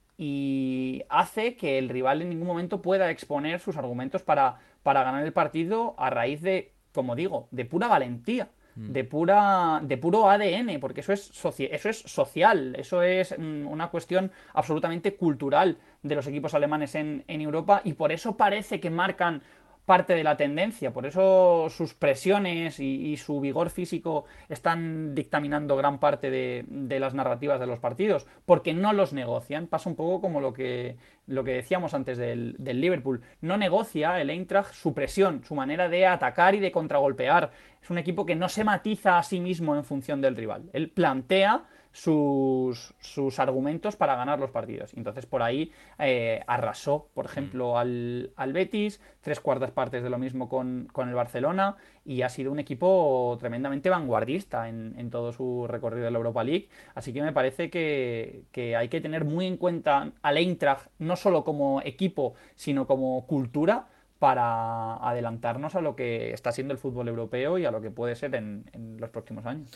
hace que el rival en ningún momento pueda exponer sus argumentos para para ganar el partido a raíz de, como digo, de pura valentía, mm. de pura de puro ADN, porque eso es eso es social, eso es mm, una cuestión absolutamente cultural de los equipos alemanes en, en Europa y por eso parece que marcan parte de la tendencia, por eso sus presiones y, su vigor físico están dictaminando gran parte de, de, las narrativas de los partidos, porque no los negocian. Pasa un poco como lo que, lo que decíamos antes del, del Liverpool. No negocia el Eintracht su presión, su manera de atacar y de contragolpear. Es un equipo que no se matiza a sí mismo en función del rival. Él plantea sus, sus, argumentos para ganar los partidos. Entonces por ahí eh, arrasó, por ejemplo, al, al, Betis, tres cuartas partes de lo mismo con, con, el Barcelona y ha sido un equipo tremendamente vanguardista en, en, todo su recorrido de la Europa League. Así que me parece que, que hay que tener muy en cuenta al Eintracht no solo como equipo, sino como cultura para adelantarnos a lo que está siendo el fútbol europeo y a lo que puede ser en, en los próximos años.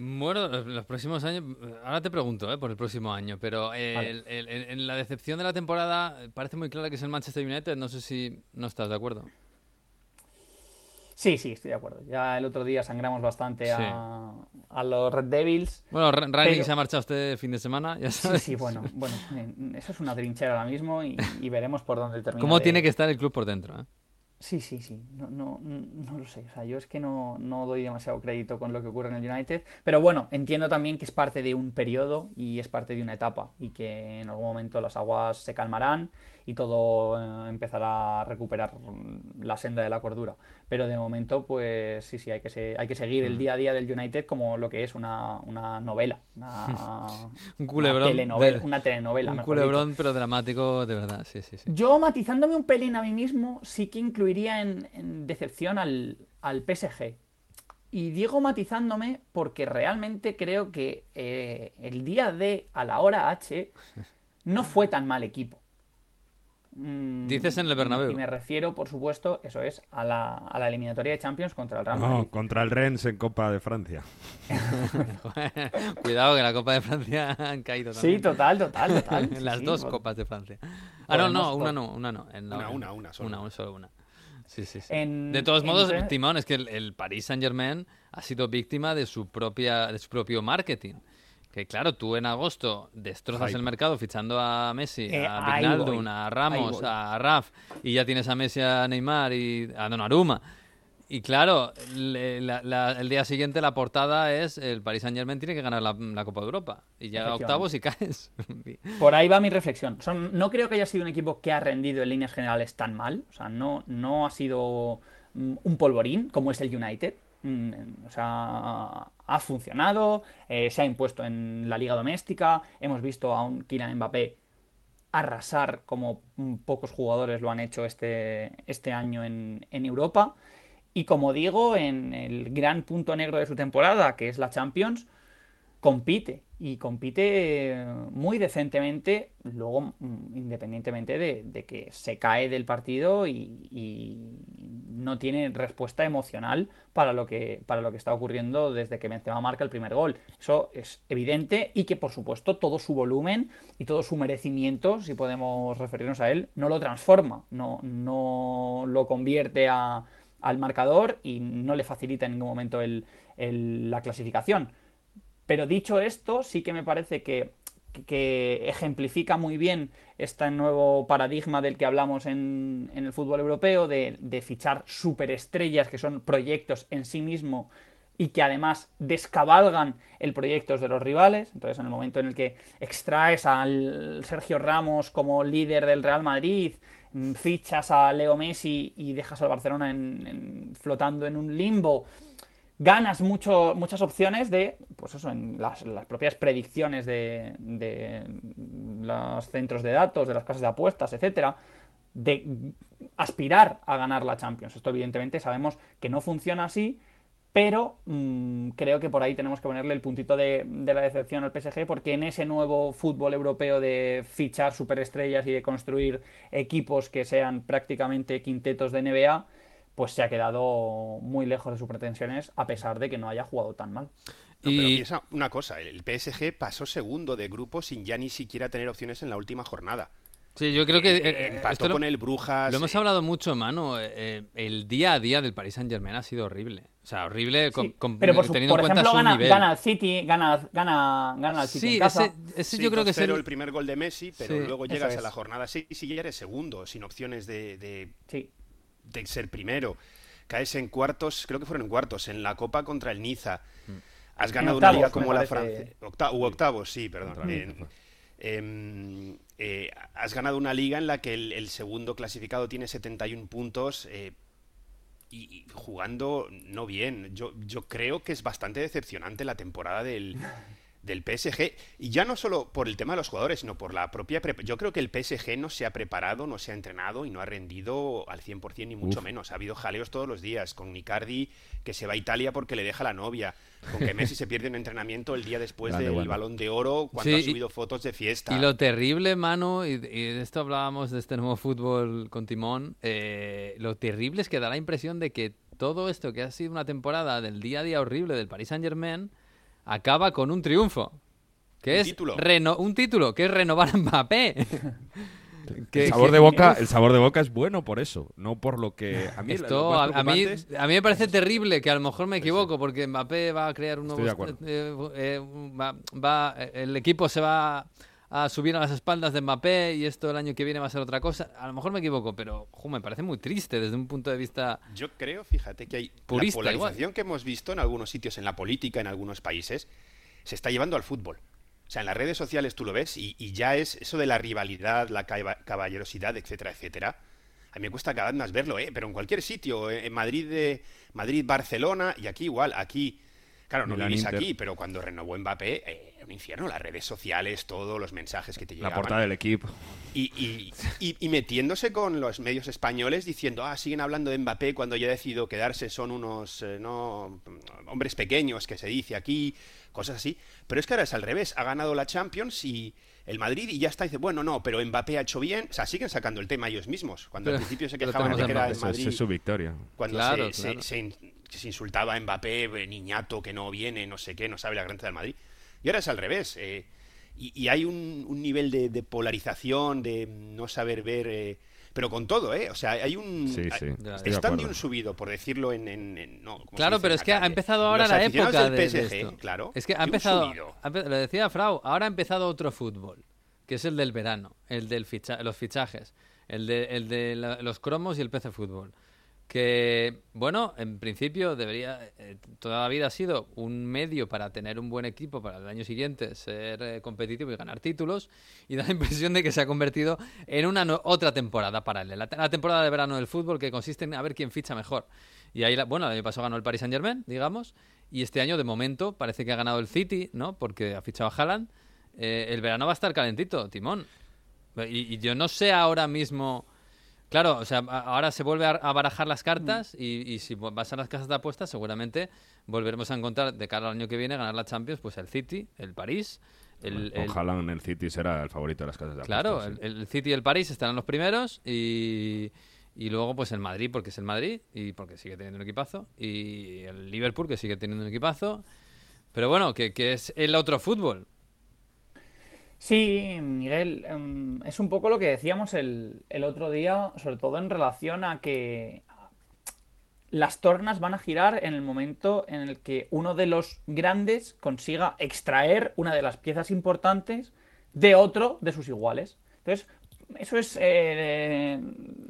Bueno, los próximos años, ahora te pregunto ¿eh? por el próximo año, pero el, vale. el, el, en la decepción de la temporada parece muy clara que es el Manchester United, no sé si no estás de acuerdo. Sí, sí, estoy de acuerdo. Ya el otro día sangramos bastante a, a los Red Devils. Bueno, pero- se ha marchado este fin de semana, ya Sí, sabes. sí, bueno, bueno, eh, eso es una trinchera ahora mismo y, y veremos por dónde termina. ¿Cómo de- tiene que estar el club por dentro? eh? Sí, sí, sí. No, no, no lo sé. O sea, yo es que no, no doy demasiado crédito con lo que ocurre en el United. Pero bueno, entiendo también que es parte de un periodo y es parte de una etapa. Y que en algún momento las aguas se calmarán y todo eh, empezará a recuperar mm, la senda de la cordura. Pero de momento, pues sí, sí, hay que, se- hay que seguir el día a día del United como lo que es una, una novela. Una, Un culebrón. Una telenovela. de- Una telenovela un dicho. culebrón, pero dramático de verdad, sí, sí, sí. Yo, matizándome un pelín a mí mismo, sí que incluiría en, en decepción al, al PSG. Y digo matizándome porque realmente creo que eh, el día D a la hora H no fue tan mal equipo. Mm, Dices en el Bernabéu. Y me refiero, por supuesto, eso es, a la, a la eliminatoria de Champions contra el Real Madrid. No, contra el Rennes en Copa de Francia. Cuidado que la Copa de Francia han caído también. Sí, total, total, total. En las sí, dos pues- Copas de Francia. Ah, no, no, una no, una no. en la- Una, en- una, una solo. Una, una, solo una. Sí, sí, sí. En- de todos en modos, Timón, es que el, el Paris Saint Germain ha sido víctima de su propia, de su propio marketing. Que claro, tú en agosto destrozas el mercado fichando a Messi, Eh, a Wijnaldum, a Ramos, a Raf, y ya tienes a Messi, a Neymar y a Donnarumma. Y claro, le- la- la- el día siguiente la portada es el Paris Saint Germain tiene que ganar la, la Copa de Europa. Y llega a octavos y caes. Por ahí va mi reflexión. Son, no creo que haya sido un equipo que ha rendido en líneas generales tan mal. O sea, no, no ha sido mm, un polvorín como es el United. Mm, O sea, ha funcionado, eh, se ha impuesto en la liga doméstica. Hemos visto a un Kylian Mbappé arrasar como mm, pocos jugadores lo han hecho este, este año en, en Europa. Y como digo, en el gran punto negro de su temporada, que es la Champions, compite y compite eh, muy decentemente, luego mm, independientemente de, que se cae del partido y, y no tiene respuesta emocional para lo que para lo que está ocurriendo desde que Benzema marca el primer gol. Eso es evidente y que por supuesto todo su volumen y todo su merecimiento, si podemos referirnos a él, no lo transforma, no, no lo convierte a- al marcador y no le facilita en ningún momento el- la clasificación. Pero dicho esto, sí que me parece que, que ejemplifica muy bien este nuevo paradigma del que hablamos en, en el fútbol europeo, de, de fichar superestrellas que son proyectos en sí mismo y que además descabalgan el proyecto de los rivales. Entonces, en el momento en el que extraes al Sergio Ramos como líder del Real Madrid, fichas a Leo Messi y dejas al Barcelona en- flotando en un limbo, ganas muchas opciones de, pues eso, en las, las propias predicciones de, de los centros de datos, de las casas de apuestas, etcétera, de aspirar a ganar la Champions. Esto evidentemente sabemos que no funciona así, pero mm, creo que por ahí tenemos que ponerle el puntito de, de la decepción al PSG, porque en ese nuevo fútbol europeo de fichar superestrellas y de construir equipos que sean prácticamente quintetos de NBA, pues se ha quedado muy lejos de sus pretensiones, a pesar de que no haya jugado tan mal. No, pero piensa una cosa, el PSG pasó segundo de grupo sin ya ni siquiera tener opciones en la última jornada. Sí, yo creo que... Eh, eh, eh, empató esto lo- con el Brujas. Lo hemos eh, hablado mucho, mano. eh, eh, el día a día del Paris Saint Germain ha sido horrible. O sea, horrible con- Sí, con- pero por, su- teniendo por en cuenta ejemplo, su gana, nivel. gana al City, gana, gana, gana al City Sí, en casa. ese, ese sí, yo creo que es 2-0 el... el primer gol de Messi, pero Sí, luego llegas es. a la jornada 6 y ya eres segundo, sin opciones de, de- Sí. de ser primero. Caes en cuartos, creo que fueron en cuartos, en la Copa contra el Niza. Has ganado una liga como la. Francia. Octa u octavos, sí, perdón. En- em, eh, has ganado una liga en la que el, segundo clasificado tiene 71 puntos eh, y, y jugando no bien. Yo, yo creo que es bastante decepcionante la temporada del, del PSG. Y ya no solo por el tema de los jugadores, sino por la propia... Yo creo que el PSG no se ha preparado, no se ha entrenado y no ha rendido al 100% ni mucho Uf. menos. Ha habido jaleos todos los días, con Icardi que se va a Italia porque le deja la novia, con que Messi se pierde un entrenamiento el día después Grande, del bueno. balón de oro cuando Sí, ha y- subido fotos de fiesta. Y lo terrible, mano, y, y de esto hablábamos de este nuevo fútbol con Timón, eh, lo terrible es que da la impresión de que todo esto que ha sido una temporada del día a día horrible del Paris Saint Germain acaba con un triunfo. Que Un es título. reno- un título, que es renovar a Mbappé. Que- el sabor que- de boca, el sabor de boca es bueno por eso, no por lo que a mí Esto, a, a mí, a mí me parece terrible, que a lo mejor me equivoco, porque Mbappé va a crear un nuevo... Estoy de acuerdo. eh, eh, va, va- el equipo se va a subir a las espaldas de Mbappé y esto el año que viene va a ser otra cosa. A lo mejor me equivoco, pero jo, me parece muy triste desde un punto de vista... Yo creo, fíjate, que hay Purista, la igual. polarización que hemos visto en algunos sitios en la política, en algunos países, se está llevando al fútbol. O sea, en las redes sociales tú lo ves y, y ya es eso de la rivalidad, la caba- caballerosidad, etcétera, etcétera. A mí me cuesta cada vez más verlo, ¿eh? Pero en cualquier sitio, eh, en Madrid, de, Madrid, Barcelona y aquí igual, aquí, claro, no Milán, vivís Inter. aquí, pero cuando renovó Mbappé, eh, un infierno, las redes sociales, todos los mensajes que te la llegaban portada del equipo. y, y- y- y metiéndose con los medios españoles diciendo, ah, siguen hablando de Mbappé cuando ya ha decidido quedarse, son unos eh, no hombres pequeños que se dice aquí, cosas así. Pero es que ahora es al revés, ha ganado la Champions y el Madrid y ya está, dice, bueno, no, pero Mbappé ha hecho bien, o sea, siguen sacando el tema ellos mismos. Cuando al principio se quejaban de que era el Madrid, es su victoria. cuando Claro, se, claro. Se, se se insultaba a Mbappé, eh, niñato que no viene, no sé qué, no sabe la grandeza del Madrid. Y ahora es al revés. eh, y, y hay un, un nivel de, de polarización, de no saber ver, eh, pero con todo, ¿eh? O sea, hay un... Sí, sí, hay- estoy de están de un subido, por decirlo en... en- en- no, ¿cómo se Claro, pero es que ha empezado ahora Los la época del de, de PSG, esto. claro. Es que ha empezado, ha lo decía Frau, ahora ha empezado otro fútbol, que es el del verano, el de los fichajes, el de, el de la- los cromos y el PC Fútbol. Que, bueno, en principio debería, eh, toda la vida ha sido un medio para tener un buen equipo para el año siguiente, ser eh, competitivo y ganar títulos, y da la impresión de que se ha convertido en una no- otra temporada paralela, la temporada de verano del fútbol que consiste en a ver quién ficha mejor. Y ahí, la- bueno, el año pasado ganó el Paris Saint Germain, digamos, y este año de momento parece que ha ganado el City, ¿no? Porque ha fichado a Haaland. Eh, el verano va a estar calentito, Timón. Y yo no sé ahora mismo. Claro, o sea, ahora se vuelve a, barajar las cartas y, y si vas a las casas de apuestas, seguramente volveremos a encontrar de cara al año que viene ganar la Champions, pues el City, el París, el, el- Con Haaland el City será el favorito de las casas de Claro, apuestas, el, sí. el City y el París estarán los primeros y, y luego pues el Madrid porque es el Madrid y porque sigue teniendo un equipazo y el Liverpool que sigue teniendo un equipazo. Pero bueno, que, que es el otro fútbol. Sí, Miguel, em, es un poco lo que decíamos el, el otro día, sobre todo en relación a que las tornas van a girar en el momento en el que uno de los grandes consiga extraer una de las piezas importantes de otro de sus iguales. Entonces, eso es eh,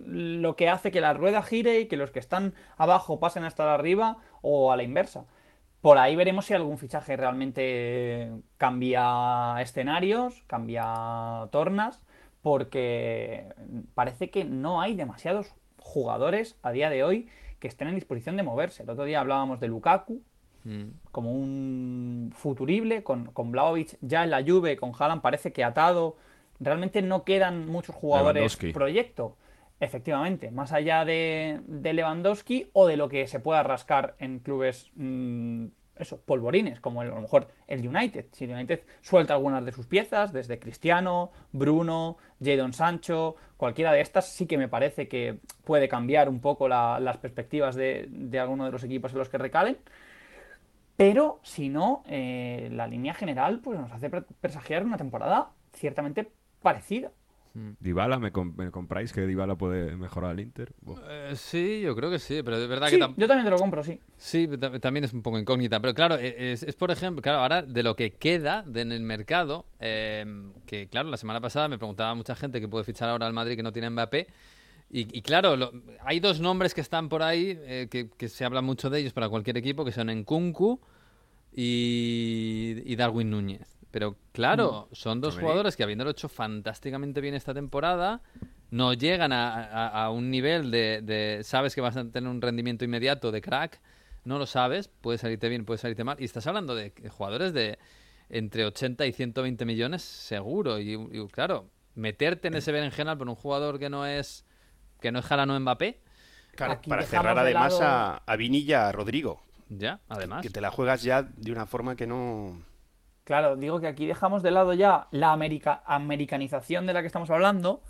lo que hace que la rueda gire y que los que están abajo pasen a estar arriba o a la inversa. Por ahí veremos si algún fichaje realmente cambia escenarios, cambia tornas, porque parece que no hay demasiados jugadores a día de hoy que estén en disposición de moverse. El otro día hablábamos de Lukaku Mm. como un futurible, con, con ya en la Juve, con Haaland parece que atado. Realmente no quedan muchos jugadores proyecto. Efectivamente, más allá de, Lewandowski o de lo que se pueda rascar en clubes, mm, eso, polvorines, como el- a lo mejor el United. Si el United suelta algunas de sus piezas, desde Cristiano, Bruno, Jadon Sancho, cualquiera de estas, sí que me parece que puede cambiar un poco la- las perspectivas de, alguno de los equipos en los que recalen. Pero si no, eh, la línea general pues nos hace pre- presagiar una temporada ciertamente parecida. Dybala, ¿me, com- me compráis que Dybala puede mejorar al Inter? Eh, sí, yo creo que sí, pero de verdad Sí, que tam- yo también te lo compro, sí. Sí, ta- también es un poco incógnita, pero claro, e- es, es, por ejemplo, claro, ahora de lo que queda de- en el mercado, eh, que claro, la semana pasada me preguntaba mucha gente que puede fichar ahora al Madrid que no tiene Mbappé, y, y claro, lo- hay dos nombres que están por ahí, eh, que, que se habla mucho de ellos para cualquier equipo, que son Nkunku y, y Darwin Núñez. Pero claro, son dos jugadores que habiéndolo hecho fantásticamente bien esta temporada, no llegan a, a- a un nivel de, de- Sabes que vas a tener un rendimiento inmediato de crack, no lo sabes, puede salirte bien, puede salirte mal. Y estás hablando de jugadores de entre 80 y 120 millones seguro. Y, y, claro, meterte en ese berenjenal por un jugador que no es que no es Jalano Mbappé, Claro, para cerrar de además lado- a, a Vini y a Rodrigo. ya, además. Que te la juegas ya de una forma que no... Claro, digo que aquí dejamos de lado ya la america- americanización de la que estamos hablando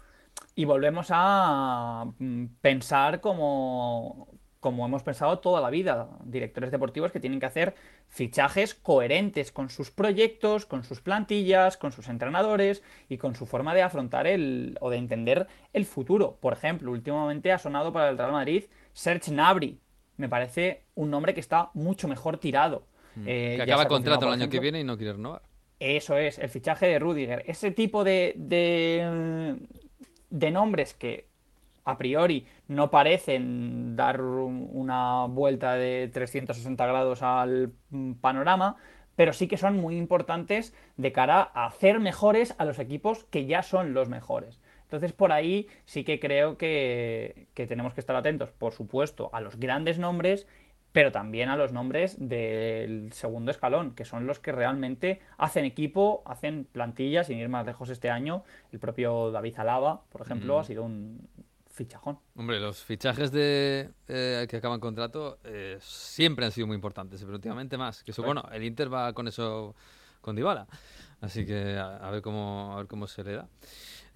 y volvemos a mm, pensar como, como hemos pensado toda la vida, directores deportivos que tienen que hacer fichajes coherentes con sus proyectos, con sus plantillas, con sus entrenadores y con su forma de afrontar el o de entender el futuro. Por ejemplo, últimamente ha sonado para el Real Madrid Serge Gnabry. Me parece un nombre que está mucho mejor tirado. Eh, que acaba contrato el año que viene y no quiere renovar. eso es, el fichaje de Rudiger. Ese tipo de, de, de nombres que a priori no parecen dar un- una vuelta de 360 grados al mm, panorama, pero sí que son muy importantes de cara a hacer mejores a los equipos que ya son los mejores. Entonces por ahí sí que creo que, que tenemos que estar atentos, por supuesto, a los grandes nombres pero también a los nombres del segundo escalón, que son los que realmente hacen equipo, hacen plantillas, sin ir más lejos este año. El propio David Alaba, por ejemplo, Mm. ha sido un fichajón. Hombre, los fichajes de eh, que acaban contrato eh, siempre han sido muy importantes, pero últimamente más. Que eso, Claro. bueno, el Inter va con eso, con Dybala. Así que a, a ver cómo a ver cómo se le da.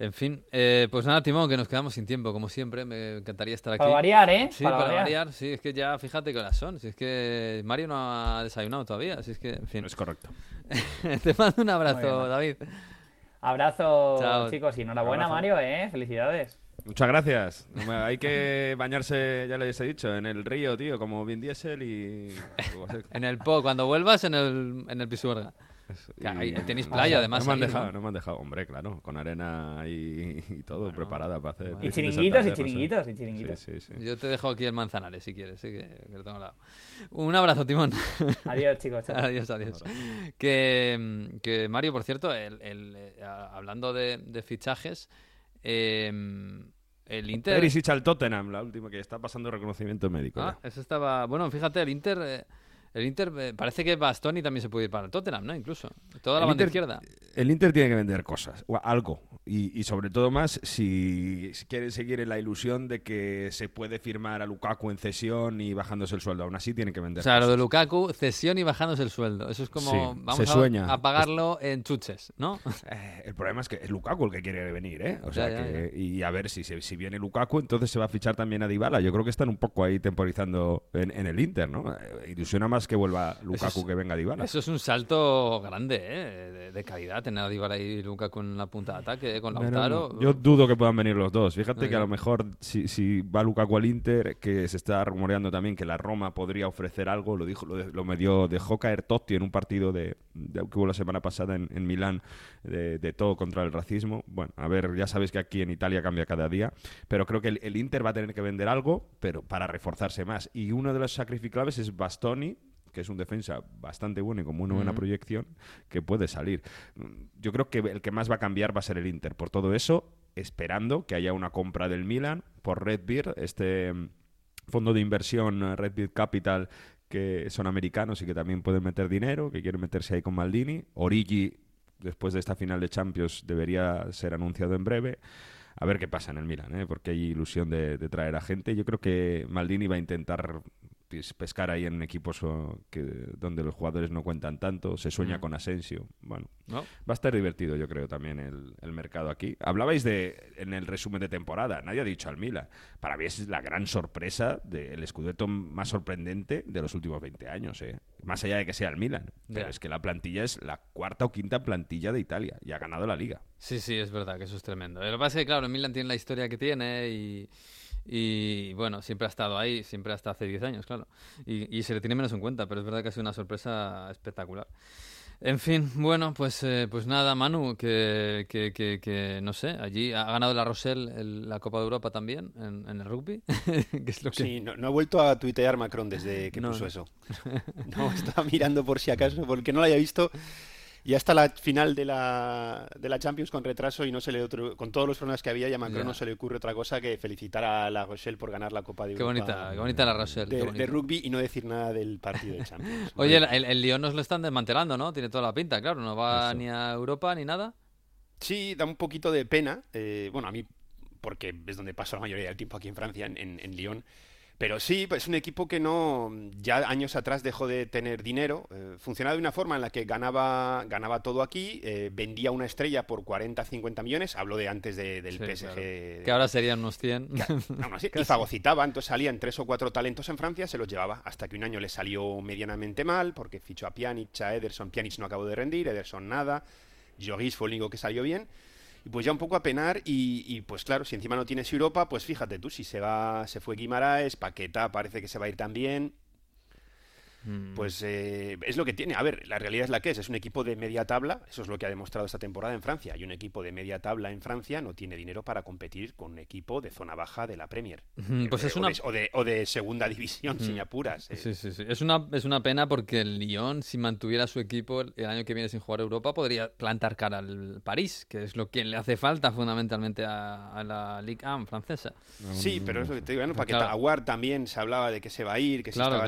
En fin, eh, pues nada, Timón, que nos quedamos sin tiempo, como siempre. Me encantaría estar aquí. Para variar, ¿eh? Sí, Para para, variar. variar. Sí, es que ya fíjate qué horas son. Si es que Mario no ha desayunado todavía. Así es que, en fin. Es correcto. Te mando un abrazo, bien. David. Abrazo, Chao. chicos, y enhorabuena, Abrazo. Mario, ¿eh? Felicidades. Muchas gracias. Hay que bañarse, ya les he dicho, en el río, tío, como Vin Diesel y... En el Po, cuando vuelvas, en el, en el Pisuerga. Ahí tenéis playa, además. No me han ahí, dejado, ¿no? no me han dejado, hombre, claro, con arena y, y todo preparada para hacer. Y chiringuitos, y chiringuitos, y chiringuitos. Sí, sí, sí. Yo te dejo aquí el Manzanares si quieres, sí, que, que lo tengo al lado. Un abrazo, Timón. Adiós, chicos. chao. adiós, adiós. Que, que Mario, por cierto, el, el, eh, hablando de, de fichajes, eh, el Inter. Perisic al Tottenham, la última que está pasando reconocimiento médico. Ah, ya. eso estaba. Bueno, fíjate, el Inter. eh, el Inter eh, parece que Bastoni también se puede ir para el Tottenham, ¿no? Incluso. Toda la El banda Inter- izquierda. El Inter tiene que vender cosas, o algo. Y, y sobre todo más si, quieren seguir en la ilusión de que se puede firmar a Lukaku en cesión y bajándose el sueldo. Aún así tienen que vender O sea, lo de Lukaku, cesión y bajándose el sueldo. Eso es como. Sí, vamos se a, sueña. a pagarlo en chuches, ¿no? Eh, el problema es que es Lukaku el que quiere venir, ¿eh? O sea ya, que, y a ver si, se- si viene Lukaku, entonces se va a fichar también a Dybala. Yo creo que están un poco ahí temporizando en, en el Inter, ¿no? Eh, ilusiona más que vuelva Lukaku es- que venga Dybala. Eso es un salto grande, ¿eh? De, de calidad, tener a Dybala y Lukaku en la punta de ataque, con Pero Lautaro. no, Yo dudo que puedan venir los dos. Fíjate No, que a lo mejor si, si va Lukaku al Inter, que se está rumoreando también que la Roma podría ofrecer algo, lo dijo, lo, lo medio dejó caer Totti en un partido de, de- que hubo la semana pasada en, en Milán de, de todo contra el racismo. Bueno, a ver, ya sabéis que aquí en Italia cambia cada día, pero creo que el, el Inter va a tener que vender algo, pero para reforzarse más. Y uno de los sacrificables es Bastoni, que es un defensa bastante bueno y con muy buena proyección, que puede salir. Yo creo que el que más va a cambiar va a ser el Inter. Por todo eso, esperando que haya una compra del Milan por Redbeard, este mm, fondo de inversión eh, Redbeard Capital que son americanos y que también pueden meter dinero, que quieren meterse ahí con Maldini. Origi, después de esta final de Champions, debería ser anunciado en breve. A ver qué pasa en el Milan, ¿eh? porque hay ilusión de, de traer a gente. Yo creo que Maldini va a intentar pescar ahí en equipos que, donde los jugadores no cuentan tanto. Se sueña Mm. con Asensio. Bueno, ¿No? va a estar divertido, yo creo, también el, el mercado aquí. Hablabais de en el resumen de temporada, nadie ha dicho al Milan. Para mí es la gran sorpresa del Scudetto más sorprendente de los últimos 20 años, ¿eh? Más allá de que sea el Milan. Pero es que la plantilla es la cuarta o quinta plantilla de Italia y ha ganado la liga. Sí, sí, es verdad que eso es tremendo. Lo que pasa es que, claro, el Milan tiene la historia que tiene y, y, bueno, siempre ha estado ahí, siempre hasta hace 10 años, claro. Y, y se le tiene menos en cuenta, pero es verdad que ha sido una sorpresa espectacular. En fin, bueno, pues, eh, pues nada, Manu, que, que, que, que, no sé, allí ha ganado la Rosell el- la Copa de Europa también en, en el rugby. que es lo que... Sí, no, no ha vuelto a tuitear Macron desde que No, puso eso. No, estaba mirando por si acaso, porque no lo haya visto. Y hasta la final de la, de la Champions con retraso y no se le otro, con todos los problemas que había, y a Macron Ya. no se le ocurre otra cosa que felicitar a la Rochelle por ganar la Copa de Qué Europa bonita, qué bonita la qué de, de rugby y no decir nada del partido de Champions. Oye, el, el, el Lyon nos lo están desmantelando, ¿no? Tiene toda la pinta, claro. No va Eso. ni a Europa ni nada. Sí, da un poquito de pena. eh, bueno, a mí, porque es donde paso la mayoría del tiempo aquí en Francia, en, en, en Lyon. Pero sí, es un equipo que no, ya años atrás dejó de tener dinero. eh, funcionaba de una forma en la que ganaba, ganaba todo aquí, eh, vendía una estrella por 40, 50 millones. Hablo de antes de- del Sí, PSG. claro. Que ahora serían unos 100. Aún así, y fagocitaba, entonces salían tres o cuatro talentos en Francia, se los llevaba, hasta que un año le salió medianamente mal, porque fichó a Pjanic, a Ederson, Pjanic no acabó de rendir, Ederson nada, Lloris fue el único que salió bien, y pues ya un poco a penar, y, y, pues claro, si encima no tienes Europa, pues fíjate tú, si se va, se fue Guimaraes, Paqueta parece que se va a ir también, Mm. pues eh, es lo que tiene. A ver, la realidad es la que es. Es un equipo de media tabla. Eso es lo que ha demostrado esta temporada en Francia. Y un equipo de media tabla en Francia no tiene dinero para competir con un equipo de zona baja de la Premier. Ujú, pues Eh, es o de- o, de, o de segunda división, sin Mm. apuras. eh. Sí, sí, sí. Es una, es una pena porque el Lyon, si mantuviera su equipo el año que viene sin jugar Europa, podría plantar cara al París, que es lo que le hace falta fundamentalmente a, a la Ligue 1 francesa. Sí, pero es lo que te digo. Bueno, Pues Paqueta claro. Aguar también se hablaba de que se va a ir, que si estaba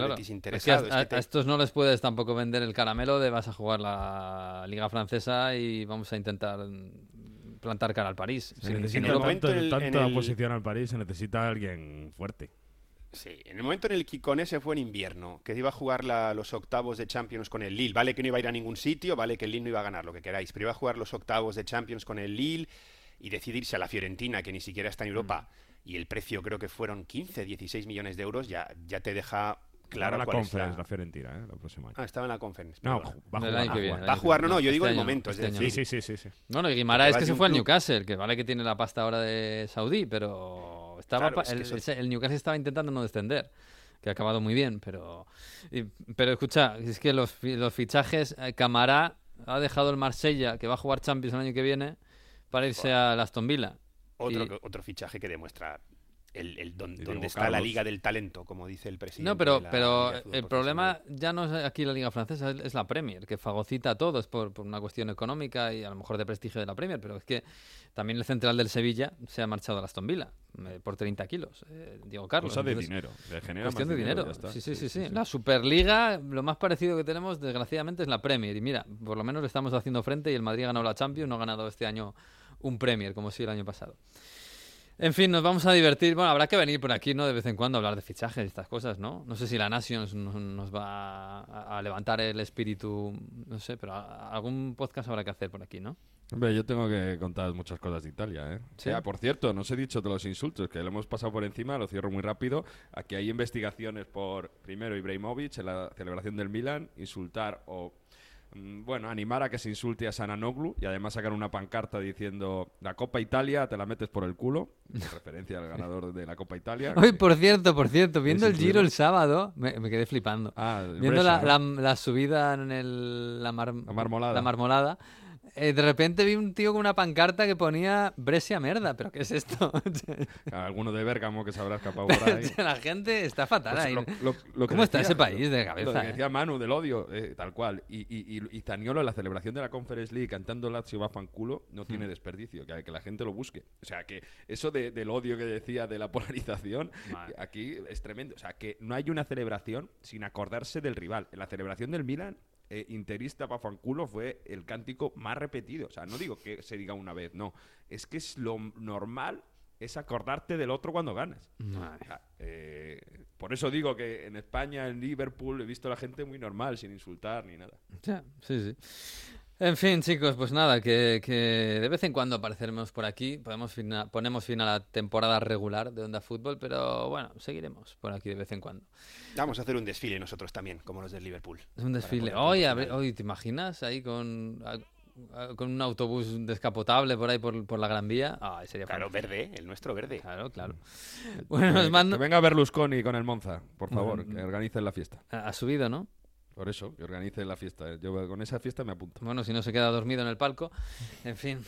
Es que a, estos no les puedes tampoco vender el caramelo de vas a jugar la Liga Francesa y vamos a intentar mm, plantar cara al París. Se necesita sin Europa. momento en el- tanta en el- oposición al París, se necesita alguien fuerte. Sí, en el momento en el que con ese fue en invierno, que iba a jugar la- los octavos de Champions con el Lille, vale que no iba a ir a ningún sitio, vale que el Lille no iba a ganar lo que queráis, pero iba a jugar los octavos de Champions con el Lille y decidirse a la Fiorentina, que ni siquiera está en Europa, Mm. y el precio creo que fueron 15, 16 millones de euros, ya, ya te deja claro la es Conference, la... la Fiorentina, ¿eh? el próximo año. Ah, estaba en la Conference. No, va a jugar. año que viene, Va el Va a jugar, no, no, yo digo Este el año, momento, es este decir, Sí, sí, sí, sí, sí. Bueno, y Guimaraes vas que se fue al Newcastle, que vale que tiene la pasta ahora de Saudí, pero estaba Claro, pa- es que el, eso- el- el Newcastle estaba intentando no descender, que ha acabado muy bien, pero y- pero escucha, es que los, los fichajes, eh, Camará ha dejado el Marsella, que va a jugar Champions el año que viene, para irse a Aston Villa. otro, Y- otro fichaje que demuestra el, el don- Diego dónde está la liga del talento, como dice el presidente. No, pero, de la pero de el problema ya no es aquí la Liga Francesa, es la Premier, que fagocita a todos por, por una cuestión económica y a lo mejor de prestigio de la Premier, pero es que también el central del Sevilla se ha marchado a Aston Villa eh, por 30 kilos, eh, Diego Carlos. Cosa de Entonces, dinero. Genera Cuestión más de dinero. está. Sí, sí, sí, sí. La Superliga, lo más parecido que tenemos, desgraciadamente, es la Premier. Y mira, por lo menos le estamos haciendo frente y el Madrid ha ganado la Champions, no ha ganado este año un Premier, como sí el año pasado. En fin, nos vamos a divertir. Bueno, habrá que venir por aquí, ¿no? De vez en cuando a hablar de fichajes y estas cosas, ¿no? No sé si la Nations nos, va a, levantar el espíritu, no sé, pero algún podcast habrá que hacer por aquí, ¿no? Hombre, yo tengo que contar muchas cosas de Italia, ¿eh? ¿Sí? Ah, por cierto, no os he dicho de los insultos, que lo hemos pasado por encima, lo cierro muy rápido. Aquí hay investigaciones por, primero, Ibrahimovic en la celebración del Milan, insultar o, bueno, animar a que se insulte a Sananoglu y además sacar una pancarta diciendo la Copa Italia te la metes por el culo, en referencia al ganador de la Copa Italia. Que- por cierto, por cierto, viendo el Giro el sábado, me, me quedé flipando. Ah, Viendo la, Brescia, la- la subida en el, la, mar- La marmolada. la marmolada, eh, de repente vi un tío con una pancarta que ponía Brescia merda, pero ¿qué es esto? Alguno de Bérgamo que se habrá escapado por ahí. la gente está fatal Pues ahí. lo- lo- lo que ¿Cómo está decía- ese país de Lo cabeza? eh? decía Manu del odio, eh, tal cual. Y, y, y, y Zaniolo en la celebración de la Conference League cantando Lazio va fanculo no Hmm. tiene desperdicio, que, que la gente lo busque. O sea, que eso de- del odio que decía de la polarización, aquí es tremendo. O sea, que no hay una celebración sin acordarse del rival. En la celebración del Milan, eh, interista pa' fanculo fue el cántico más repetido. O sea, no digo que se diga una vez, no. Es que es lo normal es acordarte del otro cuando ganas. Madre. O sea, eh, por eso digo que en España, en Liverpool, he visto a la gente muy normal, sin insultar ni nada. Sí, sí. En fin, chicos, pues nada, que, que de vez en cuando apareceremos por aquí. Podemos fina- ponemos fin a la temporada regular de Onda Fútbol, pero bueno, seguiremos por aquí de vez en cuando. Vamos a hacer un desfile nosotros también, como los del Liverpool. Es un desfile. ver, oye, ¿te imaginas ahí con, a- a- con un autobús descapotable por ahí por, por la Gran Vía? Ah, sería Claro, fantástico. verde, el nuestro verde. Claro, claro. Bueno, nos Que- mando... Que venga Berlusconi con el Monza, por Bueno, favor, que organicen la fiesta. Ha subido, ¿no? Por eso, que organicen la fiesta. Yo con esa fiesta me apunto. Bueno, si no se queda dormido en el palco. En fin,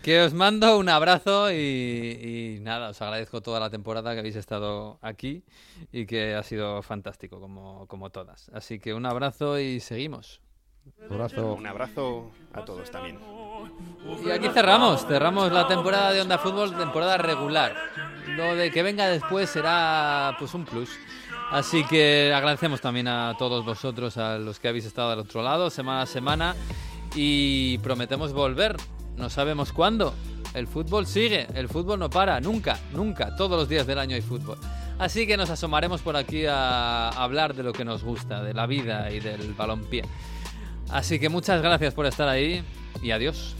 que os mando un abrazo y, y nada, os agradezco toda la temporada que habéis estado aquí y que ha sido fantástico como, como todas. Así que un abrazo y seguimos. Abrazo. Un abrazo a todos también. Y aquí cerramos, cerramos la temporada de Onda Fútbol, temporada regular. Lo de que venga después será pues un plus. Así que agradecemos también a todos vosotros, a los que habéis estado al otro lado, semana a semana. Y prometemos volver. No sabemos cuándo. El fútbol sigue, el fútbol no para, nunca, nunca. Todos los días del año hay fútbol. Así que nos asomaremos por aquí a hablar de lo que nos gusta, de la vida y del balompié. Así que muchas gracias por estar ahí y adiós.